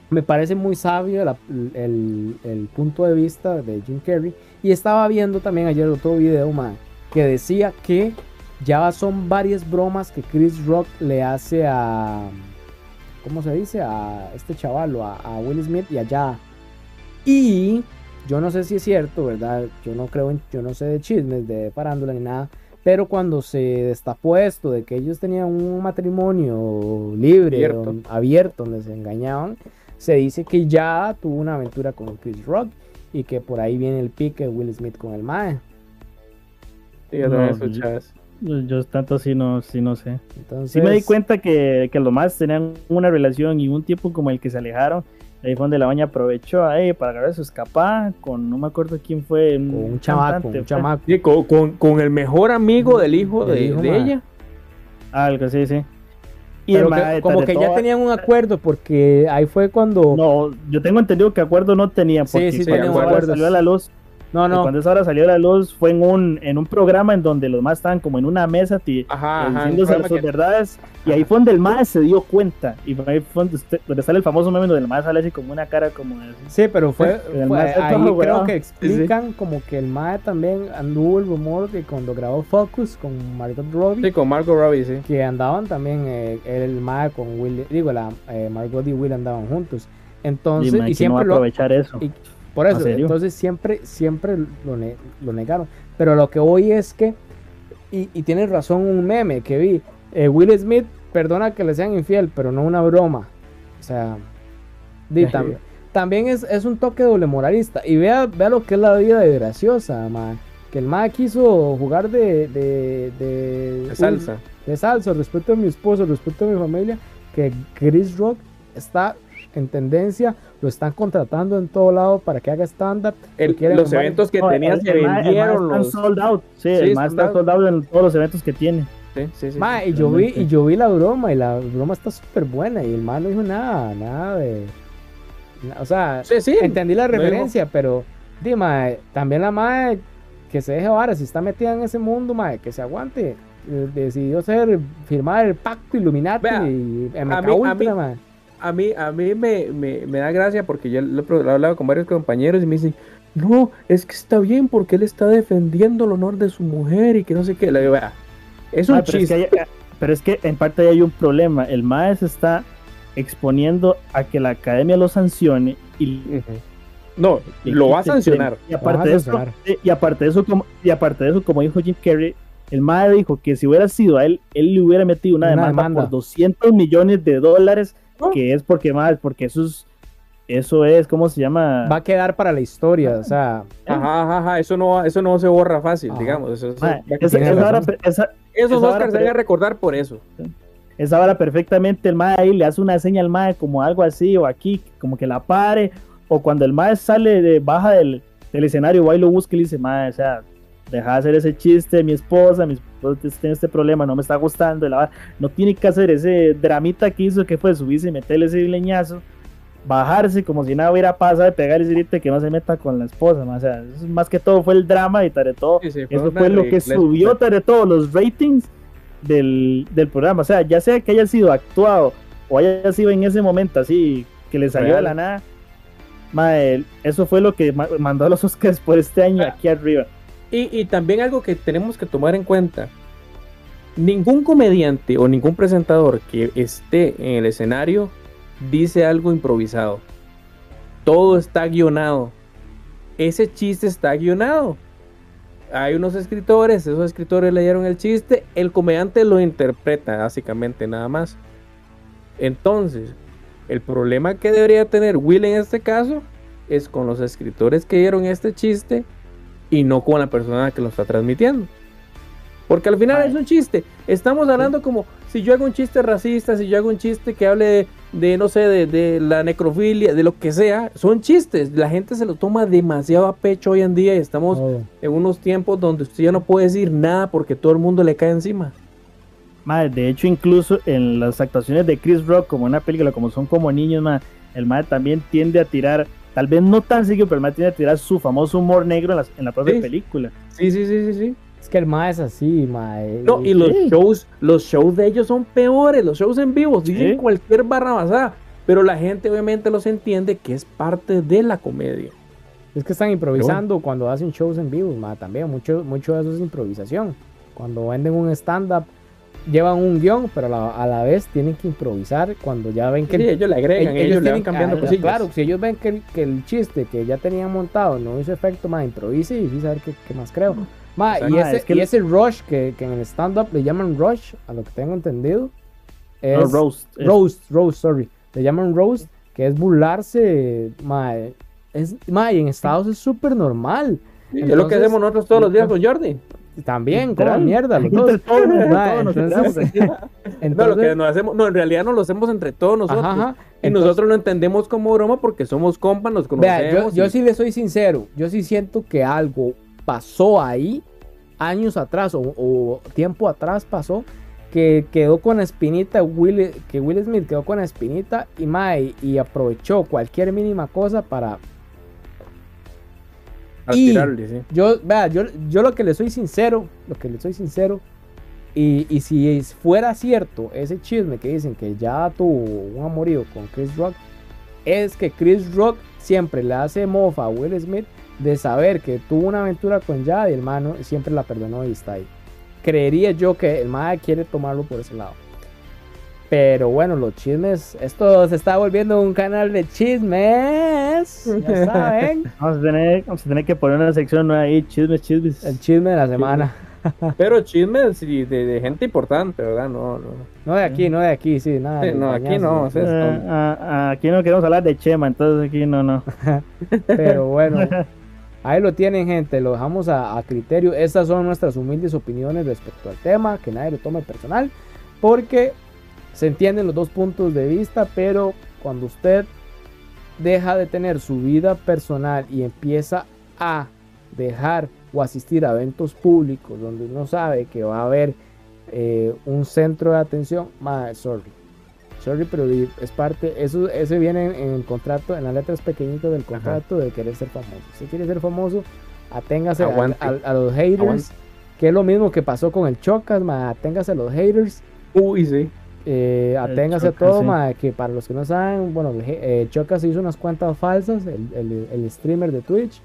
me parece muy sabio el, el punto de vista de Jim Carrey. Y estaba viendo también ayer otro video, mae, que decía que ya son varias bromas que Chris Rock le hace a. ¿Cómo se dice? A este chaval, a, a Will Smith y allá. Y yo no sé si es cierto, ¿verdad? Yo no creo en, yo no sé de chismes, de farándula ni nada. Pero cuando se destapó esto de que ellos tenían un matrimonio libre, Abierto. don- abierto, donde se engañaban, se dice que ya tuvo una aventura con Chris Rock y que por ahí viene el pique de Will Smith con el Mae. Sí, yo No. Yo, yo tanto sí no, sí no sé. Entonces, Sí me di cuenta que, que los más tenían una relación y un tiempo como el que se alejaron. Ahí fue donde la baña aprovechó ahí para agarrar su escapada con no me acuerdo quién fue. con un chamaco, un chamaco. Sí, con, con- con el mejor amigo del hijo Del de, hijo, de ella. Algo, sí, sí. Y Pero que- como que ya tenían un acuerdo porque ahí fue cuando... No, yo tengo entendido que acuerdo no tenían. Sí, Porque sí, cuando esa hora acuerdos. salió a la luz, no, no. cuando esa hora salió a la luz fue en un, en un programa en donde los más estaban como en una mesa Ajá, eh, ajá. diciéndose programa sus que- verdades. Y ahí fue donde el mae se dio cuenta. Y fue ahí fue donde, usted- donde sale el famoso meme donde el mae sale así como una cara como Sí, pero fue, fue- ahí todo creo que explican como que el mae también anduvo el rumor que cuando grabó Focus con Margot Robbie Sí, con Margot Robbie, sí. que andaban también eh, el mae con Will, digo la eh, Margot y Will andaban juntos. Entonces y, que no va a siempre lo aprovechar eso. y- por eso, entonces siempre siempre lo, ne- lo negaron. Pero lo que hoy es que y, y tienes razón un meme que vi eh, Will Smith perdona que le sean infiel, pero no una broma. O sea, di, también, también es, es un toque doble moralista. Y vea, vea lo que es la vida de graciosa, ma. Que el ma quiso jugar de, de, de, De salsa. de salsa, respeto a mi esposo, respeto a mi familia. Que Chris Rock está en tendencia, lo están contratando en todo lado para que haga stand-up. Los eventos que No, tenía el- se el vendieron los. sold out. Sí, Sí, el sold está sold out en todos los eventos que tiene. Sí, sí, sí. Ma, y yo vi, y yo vi la broma, y la broma está súper buena, y el man no dijo nada, nada de. O sea, entendí la referencia, pero dime, también la madre que se deje vara, si está metida en ese mundo, mae, que se aguante. Eh, Decidió ser, firmar el pacto Illuminati Vea, y MK a mí- a. A mí, a mí me, me, me da gracia porque yo lo he pro- lo he hablado con varios compañeros y me dicen, no, es que está bien porque él está defendiendo el honor de su mujer y que no sé qué. Le digo, es un Ah, pero, es que chiste. hay, pero es que en parte ahí hay un problema. El MAE se está exponiendo a que la academia lo sancione y Ujú. No, le lo va a sancionar. Y aparte, de eso, y aparte de eso, como, y aparte de eso, como dijo Jim Carrey, el MAE dijo que si hubiera sido a él, él le hubiera metido una, Una demanda, demanda. por 200 millones de dólares. Que es porque más, porque eso es, eso es, ¿cómo se llama? Va a quedar para la historia, o sea, Ajá, ajá, ajá, eso no, eso no se borra fácil, Ajá. digamos. Eso, eso- va- esa, esa vara- esa- esos Oscars se van a recordar por eso. esa vara perfectamente el MAE ahí le hace una señal al MAE como algo así o aquí, como que la pare, o cuando el MAE sale de baja del, del escenario, va y lo busca y le dice, MAE, o sea, deja de hacer ese chiste, mi esposa, mi esposa tiene este problema, no me está gustando, y la no tiene que hacer ese dramita que hizo que fue subirse y meterle ese leñazo, bajarse como si nada hubiera pasado, pegar ese grito que no se meta con la esposa, o sea, eso más que todo fue el drama y tare todo, Sí, sí, fue eso fue lo que subió de todos los ratings del, del programa. O sea, ya sea que haya sido actuado o haya sido en ese momento así que le salió de la nada. mae, eso fue lo que ma- mandó a los Oscars por este año Ah. aquí arriba. Y, también algo que tenemos que tomar en cuenta. Ningún comediante o ningún presentador que esté en el escenario dice algo improvisado. Todo está guionado. Ese chiste está guionado. Hay unos escritores, esos escritores leyeron el chiste, el comediante lo interpreta básicamente nada más. Entonces, el problema que debería tener Will en este caso es con los escritores que dieron este chiste y no con la persona que lo está transmitiendo. Porque al final es un chiste. Estamos hablando como si yo hago un chiste racista, si yo hago un chiste que hable de, de, no sé, de, de la necrofilia, de lo que sea. Son chistes. La gente se lo toma demasiado a pecho hoy en día y estamos en unos tiempos donde usted ya no puede decir nada porque todo el mundo le cae encima. Mae, de hecho, incluso en las actuaciones de Chris Rock, como en una película, como son como niños, mae, el mae también tiende a tirar, tal vez no tan seguido, pero el mae tiende a tirar su famoso humor negro en la, en la propia Sí. película. Sí, sí, sí, sí, sí. Es que el mae es así, mae. No, y los Sí. shows, los shows de ellos son peores, los shows en vivo, dicen Sí. cualquier barra basada, pero la gente obviamente los entiende que es parte de la comedia. Es que están improvisando cuando hacen shows en vivo, mae, también. Mucho, mucho de eso es improvisación. Cuando venden un stand-up, llevan un guion, pero a la, a la vez tienen que improvisar cuando ya ven que Sí, el- ellos le agregan, ellos ellos, le van cambiando ah, cosillas. Claro, si ellos ven que el, que el chiste que ya tenían montado no hizo efecto, más improvise y sí saber qué, qué más creo. Ma, O sea, y, ese, es que y el- ese rush que, que en el stand-up le llaman rush, a lo que tengo entendido, es No, roast. es- roast, roast, sorry, le llaman roast, que es burlarse, ma, es, ma, y en Estados es súper normal. Sí, es lo que Entonces- hacemos nosotros todos los días con Jordi. También, como mierda, los dos. todos, Ma, nos entonces-. No, lo que nos hacemos, no, en realidad no lo hacemos entre todos nosotros. Ajá, ajá. Y Entonces- nosotros lo entendemos como broma porque somos compas, nos conocemos. Vea, yo, yo y- sí le soy sincero, yo sí siento que algo pasó ahí, años atrás o, o tiempo atrás pasó, que quedó con la espinita, Will, que Will Smith quedó con la espinita y, mae, y aprovechó cualquier mínima cosa para... y- sí. Yo, vea, yo, yo lo que le soy sincero, lo que le soy sincero, y, y si fuera cierto ese chisme que dicen que ya tuvo un amorío con Chris Rock, es que Chris Rock siempre le hace mofa a Will Smith de saber que tuvo una aventura con Jade y el mano siempre la perdonó y está ahí. Creería yo que el MAE quiere tomarlo por ese lado. Pero bueno, los chismes, esto se está volviendo un canal de chismes, ya saben, Vamos a, tener, vamos a tener que poner una sección nueva ahí, chismes, chismes. el chisme de la semana. Pero chismes de, de gente importante, ¿verdad? No, no. No de aquí, no de aquí, sí, nada. Sí, no, aquí no, o sea, es- Eh, aquí no queremos hablar de Chema, entonces aquí no, no. Pero bueno, ahí lo tienen, gente. Lo dejamos a, a criterio. Estas son nuestras humildes opiniones respecto al tema. Que nadie lo tome personal. Porque se entienden los dos puntos de vista. Pero cuando usted deja de tener su vida personal y empieza a dejar o asistir a eventos públicos donde uno sabe que va a haber eh, un centro de atención, ma, sorry. Sorry, pero es parte, eso, ese viene en, en el contrato, en las letras pequeñitas del contrato de querer ser famoso. Si quiere ser famoso, Aténgase a, Aguante. a- a los haters. Aguante. Que es lo mismo que pasó con el Chocas, ma. Aténgase a los haters. Uy, sí. Eh, aténgase a todo, sí. ma, que para los que no saben, bueno, eh, Chocas hizo unas cuentas falsas, el, el- el streamer de Twitch.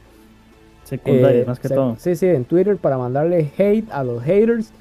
Secundaria, Eh, más que se- todo. Sí, sí, en Twitter para mandarle hate a los haters.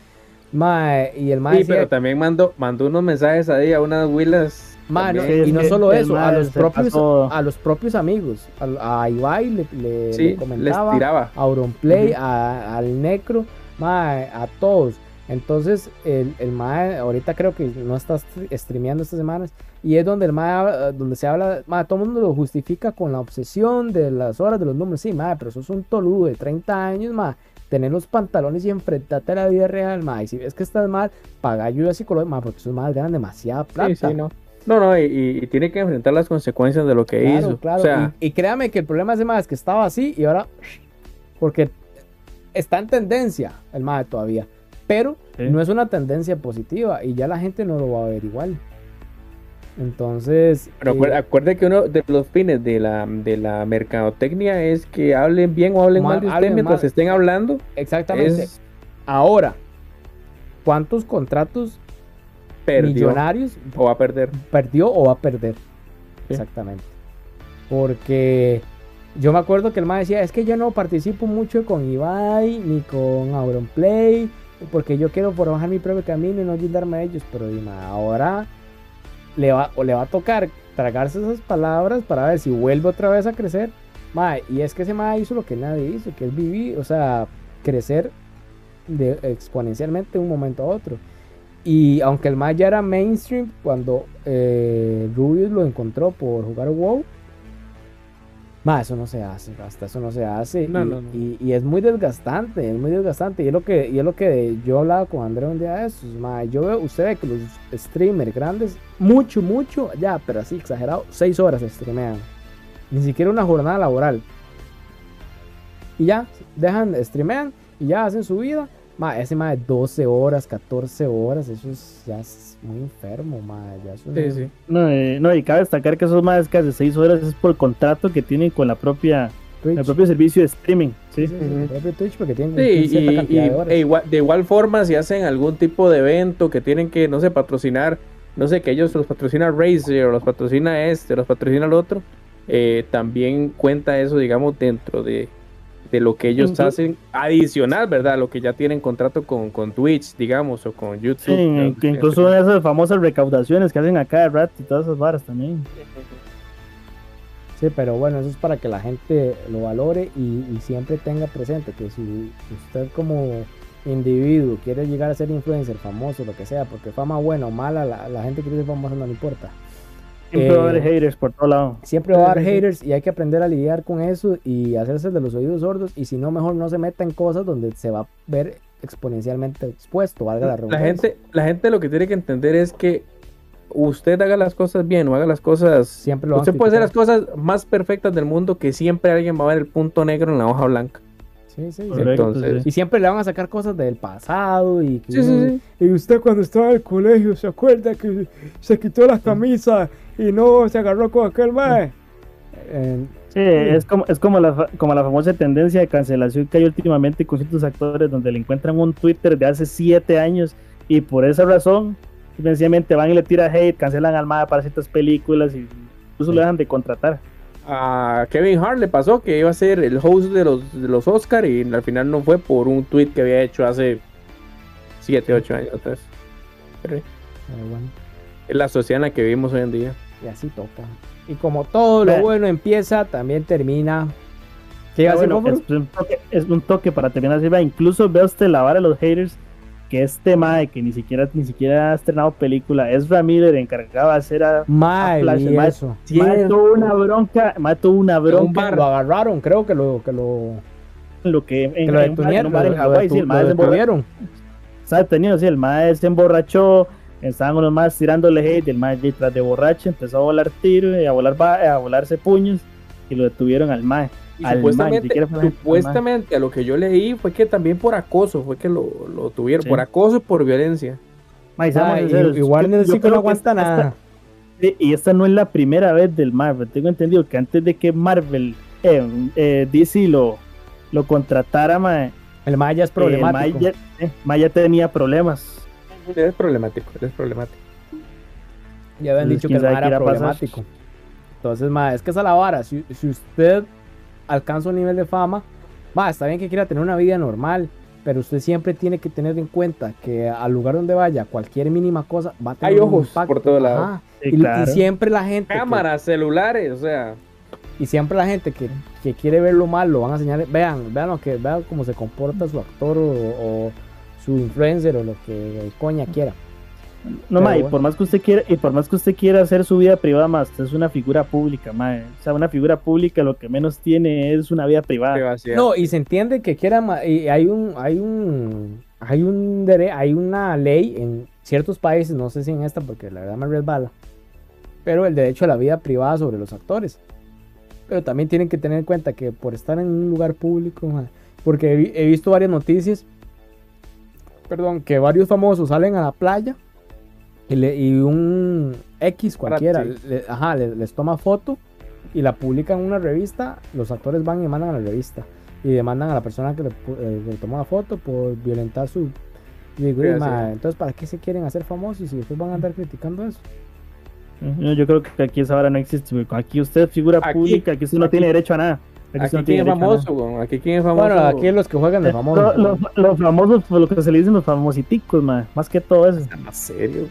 Y el ma Sí, decía, pero también mandó, mandó unos mensajes ahí a unas huilas. ma, no, y no solo eso, a los propios, pasó. a los propios amigos, a, a Ibai le, le- Sí, le les comentaba, tiraba. a Auronplay, Ujú. a- al Necro, a todos. Entonces, el, el MAE ahorita creo que no está str- streameando estas semanas. Y es donde el MAE, habla- donde se habla, MAE, todo el mundo lo justifica con la obsesión de las horas, de los números. Sí, MAE, pero eso es un toludo de 30 años, MAE. Tener los pantalones y enfrentarte a la vida real, MAE. Y si ves que estás mal, paga ayuda psicológica, MAE, porque esos MAE ganan demasiada plata. Sí, sí, no. No, no, y, y- y tiene que enfrentar las consecuencias de lo que Claro, hizo. claro. O sea, y, y créame que el problema es de más que estaba así y ahora. Porque está en tendencia el MAE todavía. Pero Sí. no es una tendencia positiva y ya la gente no lo va a ver igual. Entonces. pero eh, acuer- acuerde que uno de los fines de la, de la mercadotecnia es que hablen bien o hablen Mal- mal de usted hablen mientras mal. estén hablando. exactamente. Es Ahora, ¿cuántos contratos perdió millonarios o va a perder. perdió o va a perder? Sí. Exactamente. Porque yo me acuerdo que el MAE decía, es que yo no participo mucho con Ibai ni con Auronplay, porque yo quiero forjar mi propio camino y no ayudarme a ellos, pero ahora le va, o le va a tocar tragarse esas palabras para ver si vuelve otra vez a crecer. Mae, y es que ese MAE hizo lo que nadie hizo, que es vivir, o sea, crecer de, exponencialmente de un momento a otro. Y aunque el MAE ya era mainstream, cuando eh, Rubius lo encontró por jugar WoW, ma, eso no se hace, hasta eso no se hace. No, y, no, no. y- y es muy desgastante, es muy desgastante. Y es lo que, y es lo que yo hablaba con André un día de esos, ma, yo veo, usted ve que los streamers grandes, mucho, mucho, ya, pero así exagerado, seis horas streamean. Ni siquiera una jornada laboral. Y ya, dejan, streamean y ya hacen su vida. Ma, ese más de 12 horas, 14 horas, eso es, ya es muy enfermo, ma, ya eso Sí, no- sí. No, eh, no, y cabe destacar que esos más que hace 6 horas es por el contrato que tienen con la propia, Twitch. el propio servicio de streaming. Sí, Sí, sí, el propio Twitch porque tienen Sí, cierta y, cantidad y- de horas. e igual- de igual forma, si hacen algún tipo de evento que tienen que, no sé, patrocinar, no sé, que ellos los patrocina Razer, o los patrocina este, los patrocina el otro, eh, también cuenta eso, digamos, dentro de, de lo que ellos hacen adicional, ¿verdad? Lo que ya tienen contrato con, con Twitch, digamos, o con YouTube. Sí, ¿no? que incluso esas famosas recaudaciones que hacen acá de Rat y todas esas varas también. Sí, pero bueno, eso es para que la gente lo valore y, y siempre tenga presente que si usted como individuo quiere llegar a ser influencer, famoso, lo que sea, porque fama buena o mala, la, la gente quiere ser famosa no le importa. Siempre va a Eh, haber haters por todo lado. Siempre va a haber haters y hay que aprender a lidiar con eso y hacerse de los oídos sordos y si no, mejor no se meta en cosas donde se va a ver exponencialmente expuesto, valga la La redundancia. gente, la gente lo que tiene que entender es que usted haga las cosas bien o haga las cosas Siempre lo Usted puede hacer las cosas más perfectas del mundo que siempre alguien va a ver el punto negro en la hoja blanca. Sí, sí. Correcto, entonces- sí. Y siempre le van a sacar cosas del pasado y que Sí, sí, sí. Y usted cuando estaba en el colegio se acuerda que se quitó las camisas y no se agarró con aquel mae. Eh, Sí, es como, es como la, como la famosa tendencia de cancelación que hay últimamente con ciertos actores donde le encuentran un Twitter de hace 7 años y por esa razón sencillamente van y le tiran hate, cancelan al MAD para ciertas películas y incluso lo dejan de contratar. A Kevin Hart le pasó que iba a ser el host de los, de los Oscar y al final no fue por un tweet que había hecho hace 7, 8 años atrás. Pero bueno, es la sociedad en la que vivimos hoy en día. y así toca. Y como todo lo bueno empieza, también termina. ¿Qué iba a Ah, bueno, es, un toque, es un toque para terminar incluso ve usted la vara de los haters que este MAE que ni siquiera ni siquiera ha estrenado película es Ramírez encargado de hacer a, Mae, Flash, vi mae. eso. MAE tuvo una bronca, MAE tuvo una bronca Lo agarraron, creo que lo, que lo, lo que en, que lo detuvieron. en Hawái, sí, el mae detuvieron. estaba detenido, sí, el mae se emborrachó, estaban unos más tirándole hate, el mae detrás de borracho empezó a volar tiro y a volar a volarse puños y lo detuvieron al mae. Y Al supuestamente, man, fue supuestamente a lo que yo leí fue que también por acoso fue que lo, lo tuvieron, Sí. por acoso y por violencia. Y, y Warner yo- yo que no aguanta esta- nada. Y esta no es la primera vez del Marvel. Tengo entendido que antes de que Marvel, eh, eh, DC lo, lo contratara, mae, El Maya es eh, problemático. Maya, eh, Maya tenía problemas. Es problemático, es problemático. Ya habían Entonces, dicho que el sabe ma qué era problemático. Entonces, ma, es que esa es la vara. Si, si usted alcanza un nivel de fama, va, está bien que quiera tener una vida normal, pero usted siempre tiene que tener en cuenta que al lugar donde vaya, cualquier mínima cosa va a tener Hay un ojos impacto. por todos lados. Ajá. Sí, y, siempre la gente. que- Cámaras, celulares, o sea. y siempre la gente que, que quiere ver lo mal lo van a enseñar. Vean, vean lo que, vean cómo se comporta su actor o, o su influencer o lo que coña quiera. No, ma, y por más que usted quiera, y por más que usted quiera hacer su vida privada, más usted es una figura pública, ma. O sea, una figura pública lo que menos tiene es una vida privada. privacidad. No, y se entiende que quiera ma- y hay un hay un hay un dere- hay una ley en ciertos países, no sé si en esta porque la verdad me resbala, pero el derecho a la vida privada sobre los actores. Pero también tienen que tener en cuenta que por estar en un lugar público, ma, porque he, he visto varias noticias, perdón, que varios famosos salen a la playa y, le- y un X cualquiera le- ajá, le- les toma foto y la publican en una revista, los actores van y mandan a la revista y demandan a la persona que le, eh, le tomó la foto por violentar su... y digo, Sí, "Oye, así ma, es. entonces, ¿para qué se quieren hacer famosos si después van a andar criticando eso? Yo, yo creo que aquí esa hora no existe. Aquí usted es figura Aquí- pública, aquí usted no aquí- tiene derecho a nada. Aquí, no quién tiene es nada. famoso, weón? Aquí quién es famoso. Bueno, aquí los que juegan de famosos. Los, los- los famosos, por lo que se le dicen los famositicos, más que todo eso. más serio.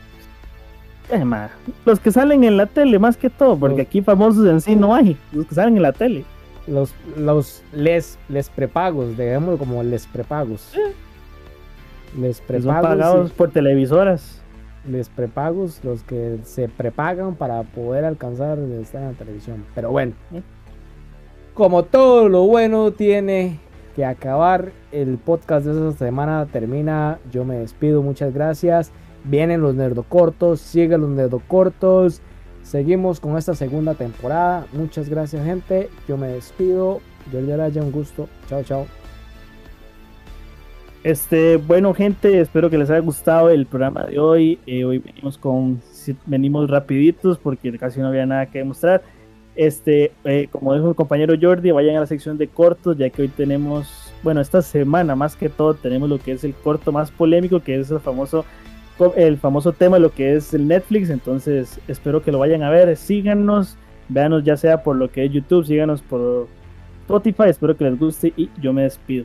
Eh, ma, Los que salen en la tele, más que todo, porque Los- aquí famosos en sí no hay. Los que salen en la tele. Los, los les, les prepagos, digamos como les prepagos. Les que son prepagos. pagados sí, por televisoras. les prepagos, los que se prepagan para poder alcanzar estar en la televisión. Pero bueno, como todo lo bueno tiene que acabar, el podcast de esta semana termina. Yo me despido, muchas gracias. Vienen los nerdocortos, siguen los nerdocortos. Seguimos con esta segunda temporada. Muchas gracias, gente. Yo me despido. Jordi Araya, un gusto. Chao, chao. Este, bueno, gente, espero que les haya gustado el programa de hoy. Eh, hoy venimos con venimos rapiditos porque casi no había nada que demostrar. Este, eh, como dijo el compañero Jordi, vayan a la sección de cortos, ya que hoy tenemos, bueno, esta semana más que todo tenemos lo que es el corto más polémico, que es el famoso el famoso tema de lo que es el Netflix. Entonces, espero que lo vayan a ver. Síganos, véanos ya sea por lo que es YouTube, síganos por Spotify. Espero que les guste y yo me despido.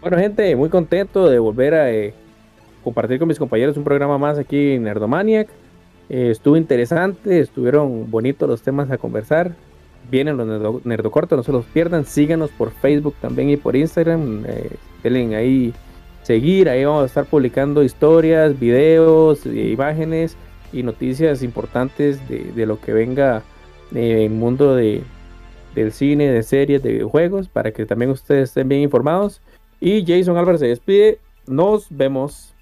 Bueno, gente, muy contento de volver a eh, compartir con mis compañeros un programa más aquí en Nerdomaniac. Eh, estuvo interesante, estuvieron bonitos los temas a conversar. Vienen los nerdo, nerdocortos, no se los pierdan. Síganos por Facebook también y por Instagram. Eh, denle ahí seguir, ahí vamos a estar publicando historias, videos, eh, imágenes y noticias importantes de, lo que venga en el mundo de, del cine, de series, de videojuegos, para que también ustedes estén bien informados. Y Jason Álvarez se despide. Nos vemos.